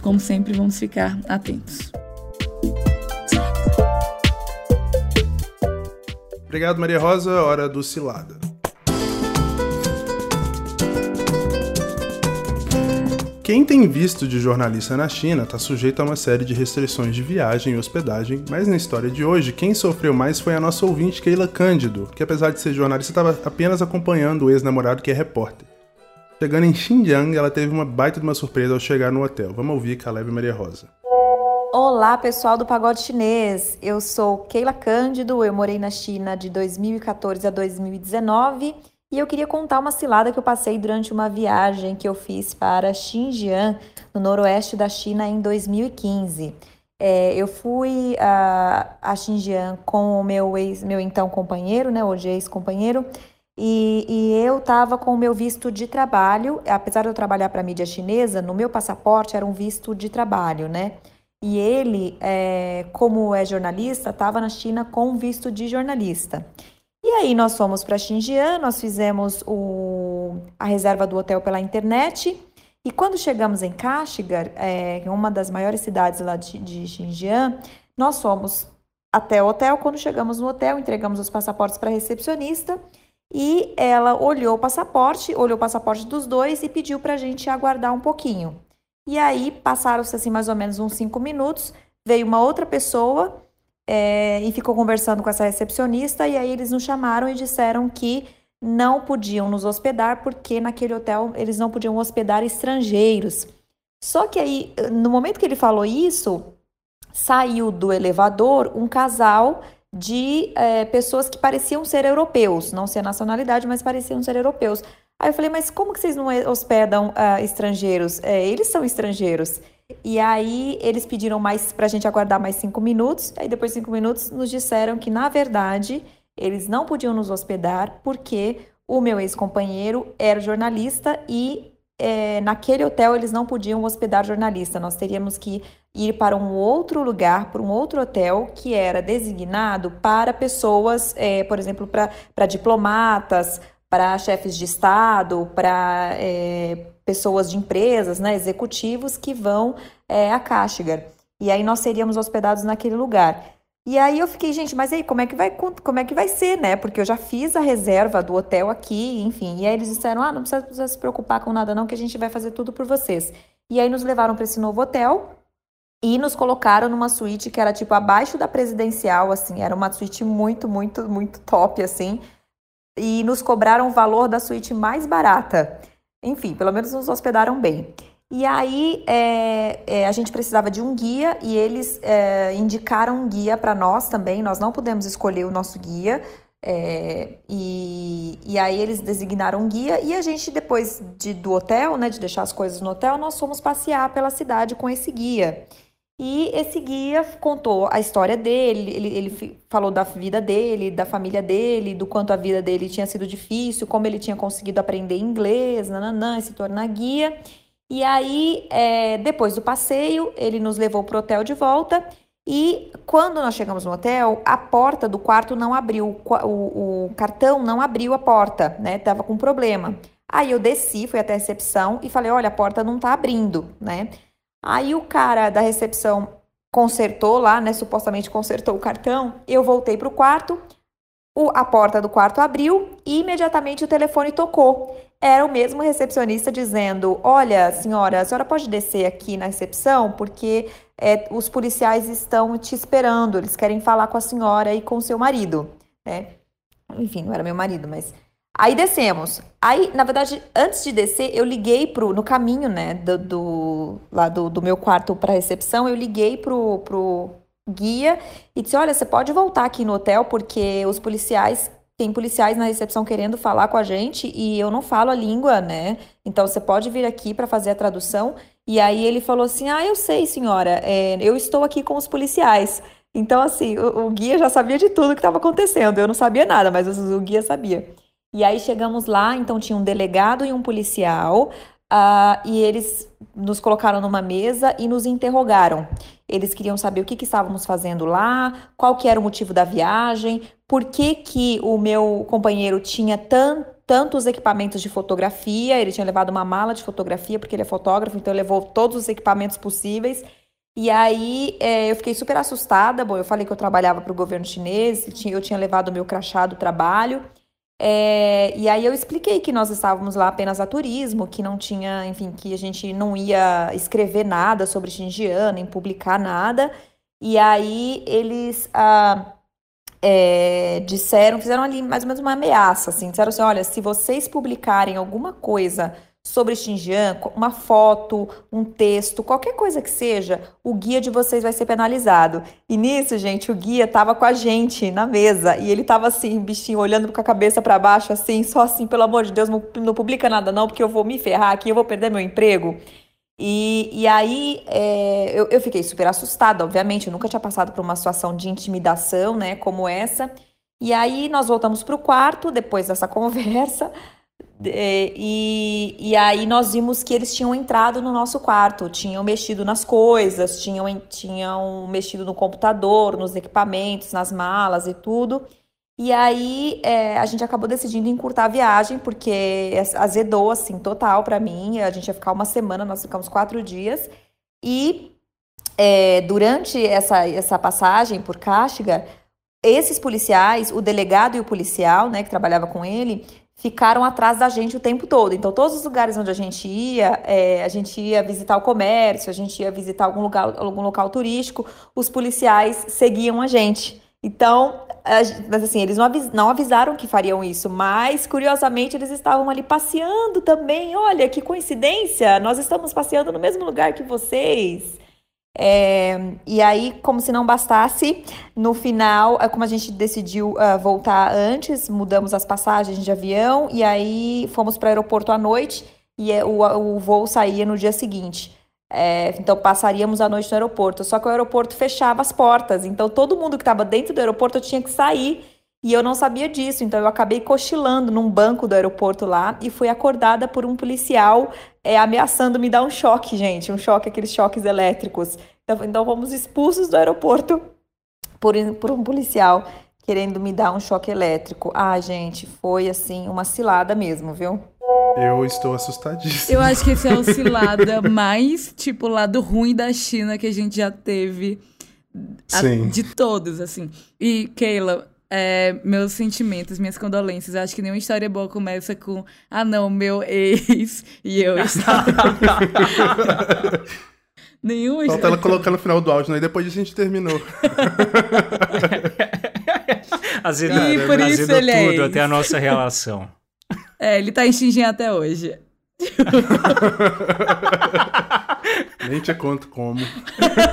como sempre, vamos ficar atentos. Obrigado, Maria Rosa. Hora do Cilada. Quem tem visto de jornalista na China está sujeito a uma série de restrições de viagem e hospedagem, mas na história de hoje, quem sofreu mais foi a nossa ouvinte Keila Cândido, que apesar de ser jornalista estava apenas acompanhando o ex-namorado que é repórter. Chegando em Xinjiang, ela teve uma baita de uma surpresa ao chegar no hotel. Vamos ouvir Caleb Maria Rosa. Olá, pessoal do Pagode Chinês. Eu sou Keila Cândido, eu morei na China de 2014 a 2019 e eu queria contar uma cilada que eu passei durante uma viagem que eu fiz para Xinjiang, no noroeste da China, em 2015. É, eu fui a, a Xinjiang com o meu ex, meu então companheiro, né, hoje ex-companheiro, e, e eu estava com o meu visto de trabalho, apesar de eu trabalhar para a mídia chinesa, no meu passaporte era um visto de trabalho, né? E ele, é, como é jornalista, estava na China com visto de jornalista. E aí nós fomos para Xinjiang, nós fizemos o, a reserva do hotel pela internet. E quando chegamos em Kashigar, é, uma das maiores cidades lá de, de Xinjiang, nós fomos até o hotel. Quando chegamos no hotel, entregamos os passaportes para a recepcionista e ela olhou o passaporte, olhou o passaporte dos dois e pediu para a gente aguardar um pouquinho. E aí passaram-se assim mais ou menos uns cinco minutos, veio uma outra pessoa é, e ficou conversando com essa recepcionista e aí eles nos chamaram e disseram que não podiam nos hospedar porque naquele hotel eles não podiam hospedar estrangeiros. Só que aí, no momento que ele falou isso, saiu do elevador um casal de é, pessoas que pareciam ser europeus, não ser nacionalidade, mas pareciam ser europeus. Aí eu falei, mas como que vocês não hospedam uh, estrangeiros? É, eles são estrangeiros. E aí eles pediram mais para a gente aguardar mais cinco minutos. Aí depois de cinco minutos nos disseram que na verdade eles não podiam nos hospedar porque o meu ex-companheiro era jornalista e é, naquele hotel eles não podiam hospedar jornalista. Nós teríamos que ir para um outro lugar, para um outro hotel que era designado para pessoas, é, por exemplo, para diplomatas, para chefes de Estado, para é, pessoas de empresas, né, executivos que vão é, a Kashigar. E aí nós seríamos hospedados naquele lugar. E aí eu fiquei, gente, mas aí como é que vai como é que vai ser, né? Porque eu já fiz a reserva do hotel aqui, enfim. E aí eles disseram: "Ah, não precisa, precisa se preocupar com nada não, que a gente vai fazer tudo por vocês". E aí nos levaram para esse novo hotel e nos colocaram numa suíte que era tipo abaixo da presidencial, assim, era uma suíte muito, muito, muito top assim. E nos cobraram o valor da suíte mais barata. Enfim, pelo menos nos hospedaram bem. E aí é, é, a gente precisava de um guia e eles é, indicaram um guia para nós também. Nós não pudemos escolher o nosso guia. É, e, e aí eles designaram um guia e a gente depois de, do hotel, né, de deixar as coisas no hotel, nós fomos passear pela cidade com esse guia. E esse guia contou a história dele, ele, ele falou da vida dele, da família dele, do quanto a vida dele tinha sido difícil, como ele tinha conseguido aprender inglês, nananã, e se tornar guia. E aí, é, depois do passeio, ele nos levou para o hotel de volta. E quando nós chegamos no hotel, a porta do quarto não abriu, o, o cartão não abriu a porta, né? Tava com problema. Aí eu desci, fui até a recepção e falei: olha, a porta não tá abrindo, né? Aí o cara da recepção consertou lá, né? Supostamente consertou o cartão. Eu voltei para o quarto, a porta do quarto abriu e imediatamente o telefone tocou. Era o mesmo recepcionista dizendo: Olha, senhora, a senhora pode descer aqui na recepção porque é, os policiais estão te esperando, eles querem falar com a senhora e com seu marido. Né? Enfim, não era meu marido, mas. Aí descemos. Aí, na verdade, antes de descer, eu liguei pro. No caminho, né, do, do lá do, do meu quarto para recepção, eu liguei pro, pro guia e disse: Olha, você pode voltar aqui no hotel porque os policiais. Tem policiais na recepção querendo falar com a gente e eu não falo a língua, né? Então você pode vir aqui para fazer a tradução. E aí ele falou assim: Ah, eu sei, senhora, é, eu estou aqui com os policiais. Então, assim, o, o guia já sabia de tudo que estava acontecendo. Eu não sabia nada, mas o guia sabia. E aí chegamos lá, então tinha um delegado e um policial. Uh, e eles nos colocaram numa mesa e nos interrogaram. Eles queriam saber o que, que, estávamos fazendo lá, qual que era o motivo da viagem, por que, que o meu companheiro tinha tan, tantos equipamentos de fotografia, ele tinha levado uma mala de fotografia, porque ele é fotógrafo, então ele levou todos os equipamentos possíveis. E aí é, eu fiquei super assustada. Bom, eu falei que eu trabalhava para o governo chinês, eu tinha levado o meu crachá do trabalho. É, e aí eu expliquei que nós estávamos lá apenas a turismo, que não tinha, enfim, que a gente não ia escrever nada sobre Xinjiang, nem publicar nada. E aí eles ah, é, disseram, fizeram ali mais ou menos uma ameaça, assim, disseram assim, olha, se vocês publicarem alguma coisa sobre Xinjiang, uma foto, um texto, qualquer coisa que seja, o guia de vocês vai ser penalizado. E nisso, gente, o guia tava com a gente na mesa e ele tava assim, bichinho, olhando com a cabeça para baixo, assim, só assim, pelo amor de Deus, não, não, publica nada não, porque eu vou me ferrar aqui, eu vou perder meu emprego. E, e aí é, eu, eu fiquei super assustada, obviamente, eu nunca tinha passado por uma situação de intimidação, né, como essa. E aí nós voltamos para o quarto, depois dessa conversa, e, e aí nós vimos que eles tinham entrado no nosso quarto, tinham mexido nas coisas, tinham, tinham mexido no computador, nos equipamentos, nas malas e tudo. E aí é, a gente acabou decidindo encurtar a viagem, porque azedou assim total para mim. A gente ia ficar uma semana, nós ficamos quatro dias. E é, durante essa, essa passagem por Kashigar, esses policiais, o delegado e o policial, né, que trabalhava com ele, ficaram atrás da gente o tempo todo. Então, todos os lugares onde a gente ia, é, a gente ia visitar o comércio, a gente ia visitar algum lugar, algum local turístico, os policiais seguiam a gente. Então, mas assim, eles não, avis, não avisaram que fariam isso, mas curiosamente eles estavam ali passeando também. Olha, que coincidência! Nós estamos passeando no mesmo lugar que vocês. É, e aí, como se não bastasse, no final, é como a gente decidiu uh, voltar antes, mudamos as passagens de avião e aí fomos para o aeroporto à noite e é, o, o voo saía no dia seguinte. É, então passaríamos a noite no aeroporto. Só que o aeroporto fechava as portas, então todo mundo que estava dentro do aeroporto tinha que sair e eu não sabia disso, então eu acabei cochilando num banco do aeroporto lá e fui acordada por um policial é, ameaçando me dar um choque, gente, um choque, aqueles choques elétricos. Então, então fomos expulsos do aeroporto por, por um policial querendo me dar um choque elétrico. Ah, gente, foi assim uma cilada mesmo, viu? Eu estou assustadíssimo. Eu acho que esse é o cilada mais, tipo, lado ruim da China que a gente já teve a- Sim. de todos, assim. E, Keila, é, meus sentimentos, minhas condolências. Eu acho que nenhuma história boa começa com ah, não, meu ex e eu estava. nenhuma Falta história. ela colocar no final do áudio, né? E depois disso a gente terminou. Azedou, E por isso ele é tudo ex. até a nossa relação. É, ele tá em Xinjiang até hoje. Nem te conto como.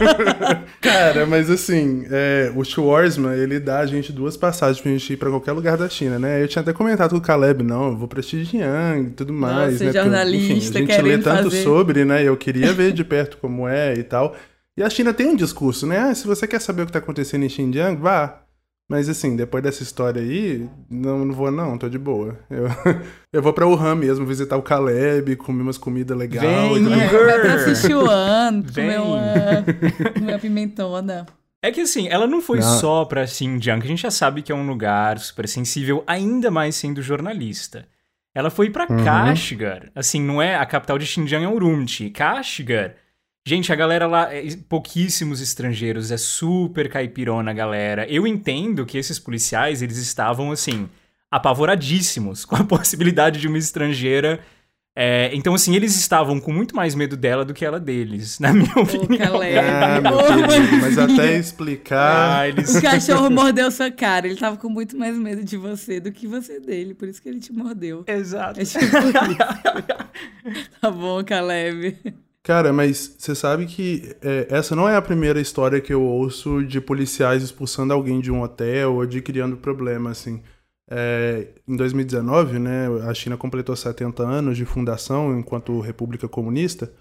Cara, mas assim, é, o Schwarzman, ele dá a gente duas passagens pra gente ir pra qualquer lugar da China, né? Eu tinha até comentado com o Caleb, não, eu vou pra Xinjiang e tudo mais, Nossa, né? Porque, jornalista enfim, a gente lê tanto fazer. sobre, né? E eu queria ver de perto como é e tal. E a China tem um discurso, né? Ah, se você quer saber o que tá acontecendo em Xinjiang, vá. Mas assim, depois dessa história aí, não, não vou não, tô de boa. Eu, eu vou pra Wuhan mesmo, visitar o Caleb, comer umas comidas legais. Vem, e É, mais. Igor. vai pra Sichuan, Vem. comer uma, comer uma pimentona. É que assim, ela não foi Não. só pra Xinjiang, que a gente já sabe que é um lugar super sensível, ainda mais sendo jornalista. Ela foi pra Uhum. Kashgar. Assim, não é a capital de Xinjiang, é Urumqi. Kashgar. Gente, a galera lá, é, pouquíssimos estrangeiros, é super caipirona a galera. Eu entendo que esses policiais, eles estavam, assim, apavoradíssimos com a possibilidade de uma estrangeira. É, então, assim, eles estavam com muito mais medo dela do que ela deles, na minha Ô, opinião. Caleb. Ah, meu querido, mas até explicar. Ah, eles... O cachorro mordeu sua cara. Ele tava com muito mais medo de você do que você dele. Por isso que ele te mordeu. Exato. É tipo. Tá bom, Caleb. Cara, mas você sabe que é, essa não é a primeira história que eu ouço de policiais expulsando alguém de um hotel ou de criando problema, assim. É, em 2019, né, a China completou 70 anos de fundação enquanto República Comunista,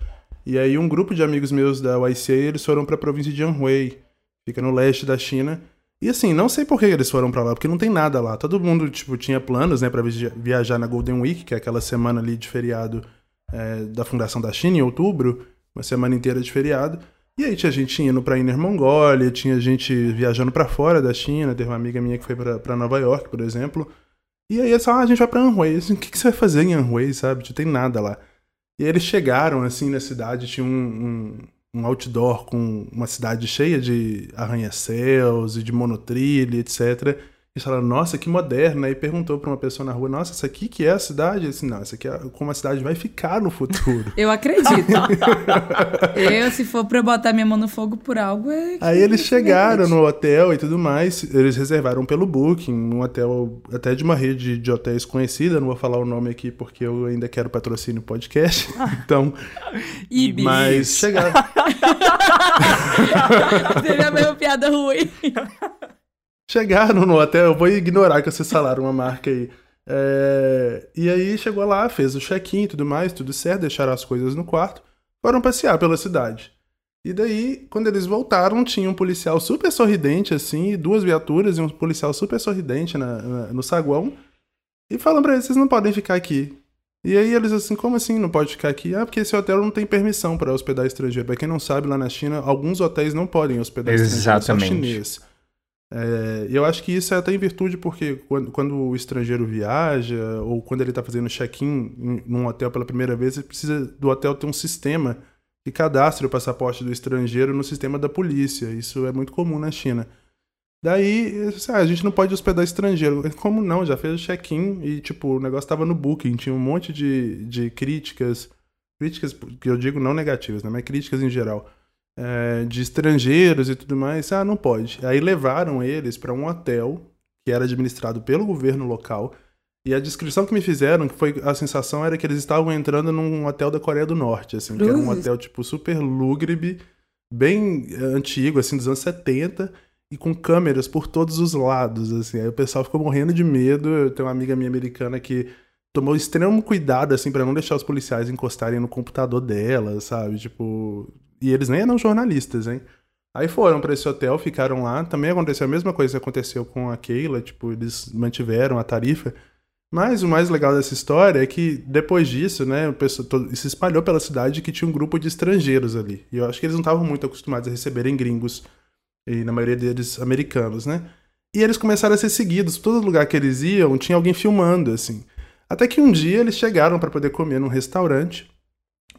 e aí um grupo de amigos meus da YCA, eles foram para a província de Anhui, fica no leste da China, e assim, não sei por que eles foram para lá, porque não tem nada lá. Todo mundo, tipo, tinha planos, né, para viajar na Golden Week, que é aquela semana ali de feriado é, da fundação da China, em outubro, uma semana inteira de feriado. E aí tinha gente indo pra Inner Mongólia, tinha gente viajando pra fora da China, teve uma amiga minha que foi pra Nova York, por exemplo. E aí falaram, ah, a gente vai pra Anhui. Assim, o que, que você vai fazer em Anhui, sabe? Não tem nada lá. E aí eles chegaram, assim, na cidade, tinha um, um, um outdoor com uma cidade cheia de arranha-céus e de monotrilho, etc. Eles falaram, nossa, que moderna. Aí perguntou pra uma pessoa na rua, nossa, essa aqui que é a cidade? Eu disse, não, essa aqui é como a cidade vai ficar no futuro. Eu acredito. eu, se for pra eu botar minha mão no fogo por algo, é. que Aí eles isso chegaram é no hotel e tudo mais, eles reservaram pelo Booking, um hotel até de uma rede de hotéis conhecida, não vou falar o nome aqui porque eu ainda quero patrocínio podcast. Então, Ibis. mas chegaram. Seria a mesma piada ruim. Chegaram no hotel, eu vou ignorar que vocês falaram uma marca aí. É, E aí chegou lá, fez o check-in e tudo mais, tudo certo, deixaram as coisas no quarto, foram passear pela cidade. E daí, quando eles voltaram, tinha um policial super sorridente, assim, e duas viaturas e um policial super sorridente na- na- no saguão. E falam pra eles, vocês não podem ficar aqui. E aí eles assim, como assim não pode ficar aqui? Ah, porque esse hotel não tem permissão para hospedar estrangeiro. Pra quem não sabe, lá na China, alguns hotéis não podem hospedar estrangeiro, só Exatamente. chinês. É, eu acho que isso é até em virtude porque quando, quando o estrangeiro viaja ou quando ele está fazendo check-in num hotel pela primeira vez, ele precisa do hotel ter um sistema que cadastre o passaporte do estrangeiro no sistema da polícia. Isso é muito comum na China. Daí, disse, ah, a gente não pode hospedar estrangeiro. Como não? Já fez o check-in e, tipo, o negócio tava no booking. Tinha um monte de, de críticas. Críticas que eu digo não negativas, né? Mas críticas em geral. É, de estrangeiros e tudo mais. Ah, não pode. Aí levaram eles para um hotel que era administrado pelo governo local. E a descrição que me fizeram, que foi a sensação era que eles estavam entrando num hotel da Coreia do Norte, assim, que era um hotel tipo super lúgubre, bem eh, antigo, assim, dos anos 70, e com câmeras por todos os lados, assim. Aí o pessoal ficou morrendo de medo. Eu tenho uma amiga minha americana que tomou extremo cuidado, assim, para não deixar os policiais encostarem no computador dela, sabe? Tipo, e eles nem eram jornalistas, hein? Aí foram pra esse hotel, ficaram lá. Também aconteceu a mesma coisa que aconteceu com a Keila, tipo, eles mantiveram a tarifa. Mas o mais legal dessa história é que depois disso, né, o pessoal se espalhou pela cidade que tinha um grupo de estrangeiros ali. E eu acho que eles não estavam muito acostumados a receberem gringos, e na maioria deles americanos, né? E eles começaram a ser seguidos. Todo lugar que eles iam tinha alguém filmando, assim. Até que um dia eles chegaram pra poder comer num restaurante.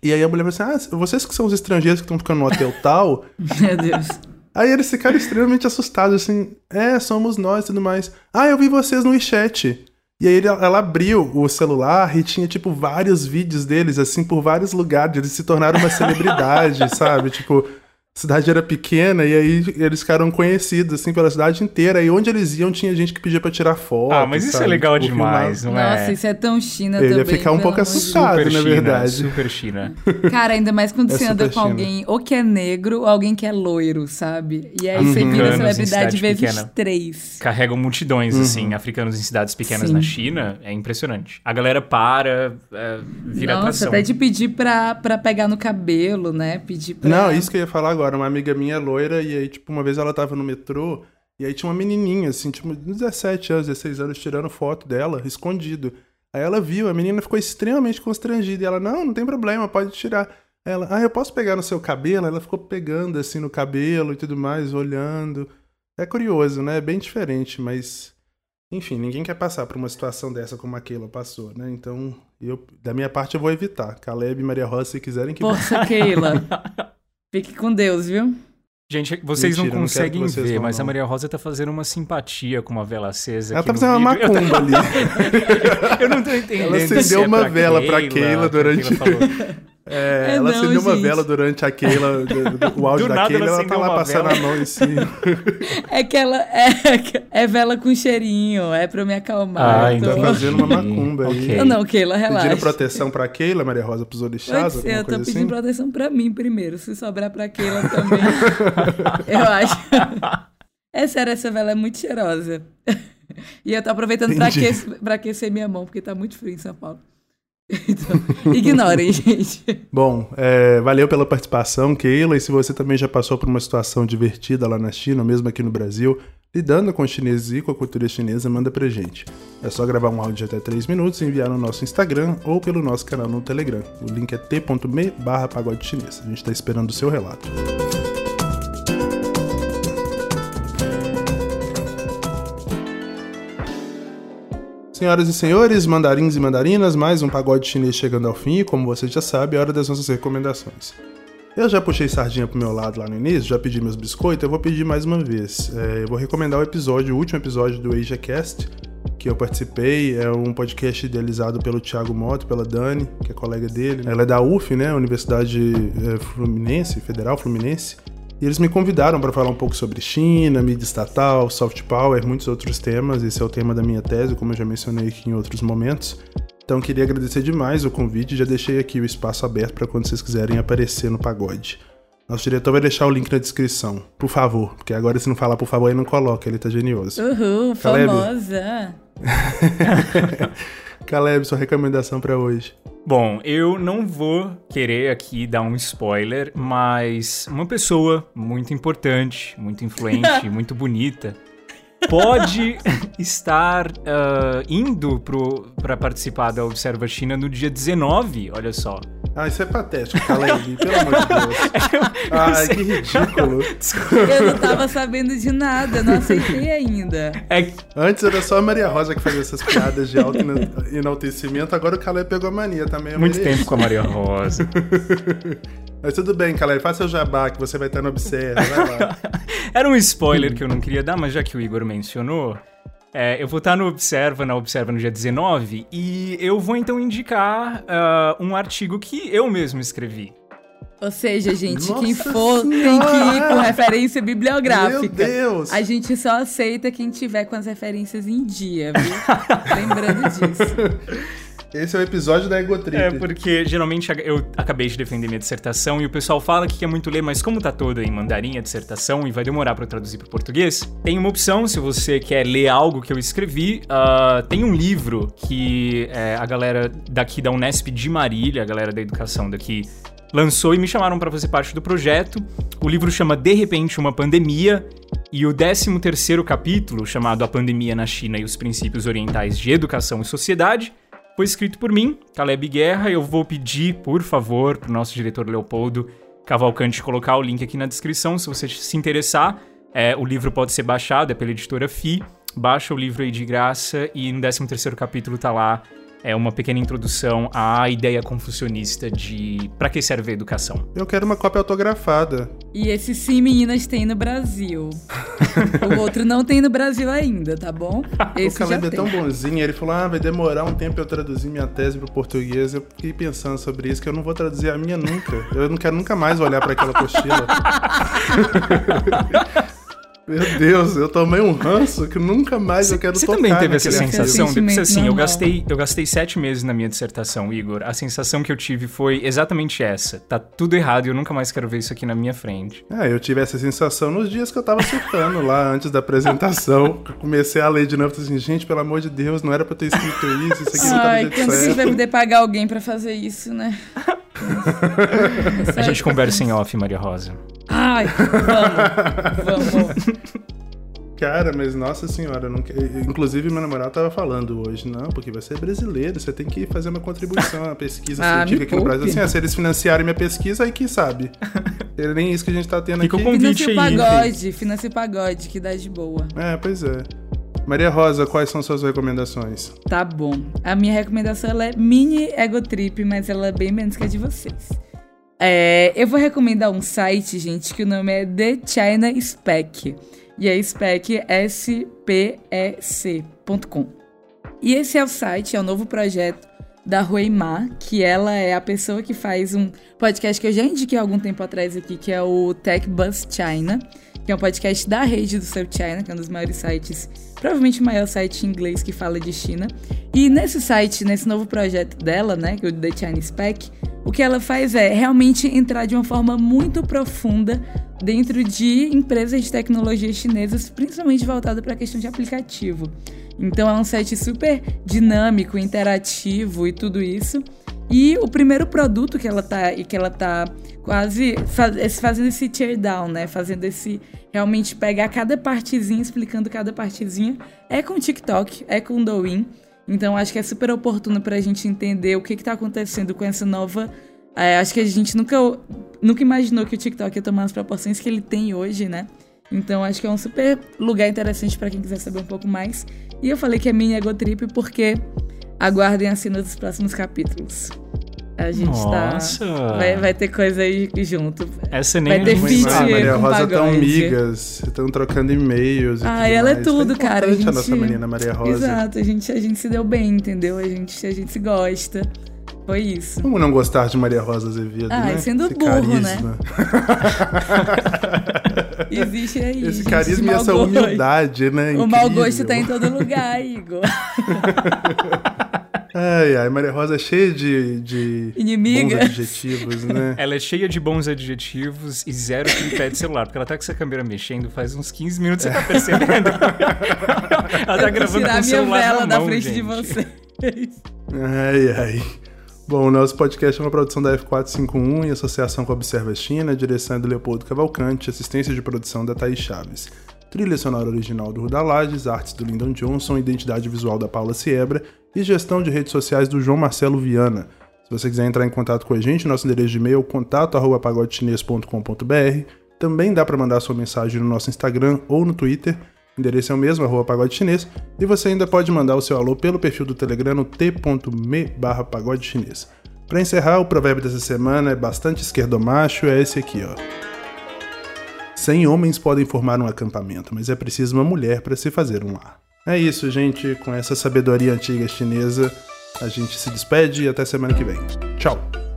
E aí a mulher falou assim: Ah, vocês que são os estrangeiros que estão ficando no hotel tal, Meu Deus. Aí eles ficaram extremamente assustados, assim, é, somos nós e tudo mais. Ah, eu vi vocês no WeChat. E aí ela abriu o celular e tinha, tipo, vários vídeos deles, assim, por vários lugares. Eles se tornaram uma celebridade, sabe? Tipo, cidade era pequena e aí eles ficaram conhecidos, assim, pela cidade inteira. E onde eles iam tinha gente que pedia pra tirar foto. Ah, mas isso sabe? é legal Tipo, demais, filmar. não Nossa, é? isso é tão China Ele ia também. ficar um pouco assustado. Super na China, verdade. super China. Cara, ainda mais quando É você anda com China. alguém ou que é negro ou alguém que é loiro, sabe? E aí você vira celebridade cidade vezes pequena. três. Carregam multidões, Uhum. assim, africanos em cidades pequenas Sim. na China. É impressionante. A galera para, é, vira Nossa, atração. até de pedir pra, pra pegar no cabelo, né? Pedir pra... Não, isso que eu ia falar agora. Uma amiga minha é loira, e aí, tipo, uma vez ela tava no metrô, e aí tinha uma menininha, assim, tipo, 17 anos, 16 anos, tirando foto dela, escondido. Aí ela viu, a menina ficou extremamente constrangida, e ela, não, não tem problema, pode tirar. Ela, ah, eu posso pegar no seu cabelo? Ela ficou pegando, assim, no cabelo e tudo mais, olhando. É curioso, né? É bem diferente, mas... Enfim, ninguém quer passar por uma situação dessa como a Keila passou, né? Então, eu, da minha parte, eu vou evitar. Caleb e Maria Rosa, se quiserem que Força, Keila. Fique com Deus, viu? Gente, vocês Mentira, não conseguem vocês ver, vão, mas a não. Maria Rosa tá fazendo uma simpatia com uma vela acesa. Ela tá fazendo uma vídeo. macumba ali. Eu não tô entendendo. Ela se acendeu é uma pra vela pra Keila que a durante- Keila falou. É, É, ela não, acendeu uma gente. vela durante a Keila, o áudio Do da Keila, ela ela tá lá uma passando vela. a mão em cima. É que ela é, é vela com cheirinho, é pra me acalmar. Ah, eu tô- Tá fazendo uma macumba aí. Ok. Não, não, Keila, Pedindo relaxa. proteção pra Keila, Maria Rosa, pros orixás, ser, eu tô pedindo assim? proteção pra mim primeiro. Se sobrar pra Keila também. eu acho. É sério, essa vela é muito cheirosa. E eu tô aproveitando pra aquecer, pra aquecer minha mão, porque tá muito frio em São Paulo. Ignorem, gente. Bom, é, valeu pela participação, Keila. E se você também já passou por uma situação divertida lá na China, ou mesmo aqui no Brasil, lidando com os chineses e com a cultura chinesa, manda pra gente. É só gravar um áudio de até 3 minutos e enviar no nosso Instagram ou pelo nosso canal no Telegram. O link é t.me barra pagode chinês. A gente tá esperando o seu relato. Senhoras e senhores, mandarins e mandarinas, mais um pagode chinês chegando ao fim e, como você já sabe, é hora das nossas recomendações. Eu já puxei sardinha pro meu lado lá no início, já pedi meus biscoitos, eu vou pedir mais uma vez. É, eu vou recomendar o episódio, o último episódio do AsiaCast, que eu participei. É um podcast idealizado pelo Thiago Moto, pela Dani, que é colega dele. Ela é da UF, né? Universidade é, Fluminense, Federal Fluminense. E eles me convidaram para falar um pouco sobre China, mídia estatal, soft power, muitos outros temas. Esse é o tema da minha tese, como eu já mencionei aqui em outros momentos. Então queria agradecer demais o convite e já deixei aqui o espaço aberto para quando vocês quiserem aparecer no pagode. Nosso diretor vai deixar o link na descrição, por favor, porque agora se não falar por favor ele não coloca, ele tá genioso. Uhul, Caleb. famosa. Caleb, sua recomendação para hoje. Bom, eu não vou querer aqui dar um spoiler, mas uma pessoa muito importante, muito influente, muito bonita, pode estar ah, indo para participar da Observa China no dia 19, olha só. Ah, isso é patético, Caleb, pelo amor de Deus. Ai, que ridículo. Eu não tava sabendo de nada, não aceitei ainda. É, Antes era só a Maria Rosa que fazia essas piadas de alto ena- enaltecimento, agora o Caleb pegou a mania também. eu muito tempo com a Maria Rosa. Mas tudo bem, Caleb, faça o jabá que você vai estar no Observa, vai lá. Era um spoiler que eu não queria dar, mas já que o Igor mencionou, é, eu vou estar no Observa, na Observa no dia 19, e eu vou então indicar ah, um artigo que eu mesmo escrevi. Ou seja, gente, Nossa quem for tem que ir Senhora! com referência bibliográfica. Meu Deus! A gente só aceita quem tiver com as referências em dia, viu? Lembrando disso. Esse é o episódio da Egotrip. É, porque geralmente eu acabei de defender minha dissertação e o pessoal fala que quer muito ler, mas como tá toda em mandarim a dissertação e vai demorar eu traduzir pro português, tem uma opção se você quer ler algo que eu escrevi. ah, tem um livro que é, a galera daqui da Unesp de Marília, a galera da educação daqui, lançou e me chamaram pra fazer parte do projeto. O livro chama De Repente Uma Pandemia. E o 13 terceiro capítulo, chamado A Pandemia na China e os Princípios Orientais de Educação e Sociedade, foi escrito por mim, Caleb Guerra. Eu vou pedir, por favor, pro nosso diretor Leopoldo Cavalcante colocar o link aqui na descrição, se você se interessar. É, o livro pode ser baixado, é pela editora FI. Baixa o livro aí de graça e no 13º capítulo tá lá é uma pequena introdução à ideia confucionista de para que serve a educação. Eu quero uma cópia autografada. E esse sim, meninas, tem no Brasil. o outro não tem no Brasil ainda, tá bom? Esse o Caleb já é tão tem. bonzinho, ele falou: ah, vai demorar um tempo pra eu traduzir minha tese pro português. Eu fiquei pensando sobre isso, que eu não vou traduzir a minha nunca. Eu não quero nunca mais olhar pra aquela apostila. Meu Deus, eu tomei um ranço que nunca mais eu quero Você tocar também teve essa sensação? Porque, assim, eu gastei, eu gastei sete meses na minha dissertação, Igor. A sensação que eu tive foi exatamente essa. Tá tudo errado e eu nunca mais quero ver isso aqui na minha frente. Ah, eu tive essa sensação nos dias que eu tava surtando lá antes da apresentação. Eu comecei a ler de novo, falei assim, gente, pelo amor de Deus, não era pra eu ter escrito isso, isso aqui não tá Ai, quando você certo. vai poder pagar alguém pra fazer isso, né? A gente conversa em off, Maria Rosa. Ai, vamos, vamos. Cara, mas nossa senhora, que- inclusive meu namorado tava falando hoje, não, porque você é brasileiro, você tem que fazer uma contribuição à pesquisa Ah, científica aqui no Brasil. Assim, ah, se eles financiarem minha pesquisa, aí quem sabe? É nem isso que a gente tá tendo Fica o aqui. convite. Financia o pagode, financia o pagode, que dá de boa. É, pois é. Maria Rosa, quais são suas recomendações? Tá bom. A minha recomendação é mini ego trip, mas ela é bem menos que a de vocês. É, eu vou recomendar um site, gente, que o nome é The China Spec. E é spec S-P-E-C.com. E esse é o site, é o novo projeto da Hui Ma, que ela é a pessoa que faz um podcast que eu já indiquei há algum tempo atrás aqui, que é o Tech Buzz China, que é um podcast da rede do Seu China, que é um dos maiores sites, provavelmente o maior site em inglês que fala de China. E nesse site, nesse novo projeto dela, né, que é o The China Spec, o que ela faz é realmente entrar de uma forma muito profunda dentro de empresas de tecnologia chinesas, principalmente voltada para a questão de aplicativo. Então é um site super dinâmico, interativo e tudo isso. E o primeiro produto que ela tá e que ela tá quase faz- fazendo esse tear down, né? Fazendo esse realmente pegar cada partezinha, explicando cada partezinha, é com o TikTok, é com o Douyin. Então acho que é super oportuno pra gente entender o que que tá acontecendo com essa nova é, acho que a gente nunca, nunca imaginou que o TikTok ia tomar as proporções que ele tem hoje, né? Então acho que é um super lugar interessante pra quem quiser saber um pouco mais. E eu falei que é mini ego trip porque aguardem a cena dos próximos capítulos. A gente Nossa! tá. Vai, vai ter coisa aí junto. Essa nem Vai ter a gente feat sabe. Ah, Maria com Rosa tão pagode. migas, estão trocando e-mails Ah, ela é mais. tudo, Foi cara, a importante A, gente- nossa menina Maria Rosa. Exato, a gente, a gente se deu bem, entendeu? A gente, a gente se gosta. Foi isso. Como não gostar de Maria Rosa Azevedo, Ah, né? sendo Esse burro, né? Existe aí. Esse gente, carisma e essa gosto. humildade, né? O mau Incrível. gosto tá em todo lugar, Igor. Ai, ai, Maria Rosa é cheia de, de Inimiga. bons adjetivos, né? Ela é cheia de bons adjetivos e zero tripé de celular, porque ela tá com essa câmera mexendo faz uns 15 minutos, você tá percebendo? ela tá Eu gravando tirar com o minha celular vela na da mão, frente gente. de vocês. Ai, ai. Bom, o nosso podcast é uma produção da F451 em associação com a Observa China, direção do Leopoldo Cavalcante, assistência de produção da Thaís Chaves. Trilha sonora original do Ruda Lages, artes do Lyndon Johnson, identidade visual da Paula Siebra e gestão de redes sociais do João Marcelo Viana. Se você quiser entrar em contato com a gente, nosso endereço de e-mail é contato@pagodechinês.com.br. Também dá para mandar sua mensagem no nosso Instagram ou no Twitter. O endereço é o mesmo, arroba pagode chinês. E você ainda pode mandar o seu alô pelo perfil do Telegram no t.me barra pagode chinês. Para encerrar, o provérbio dessa semana é bastante esquerdomacho, é esse aqui, ó. Cem homens podem formar um acampamento, mas é preciso uma mulher para se fazer um lar. É isso, gente. Com essa sabedoria antiga chinesa, a gente se despede e até semana que vem. Tchau!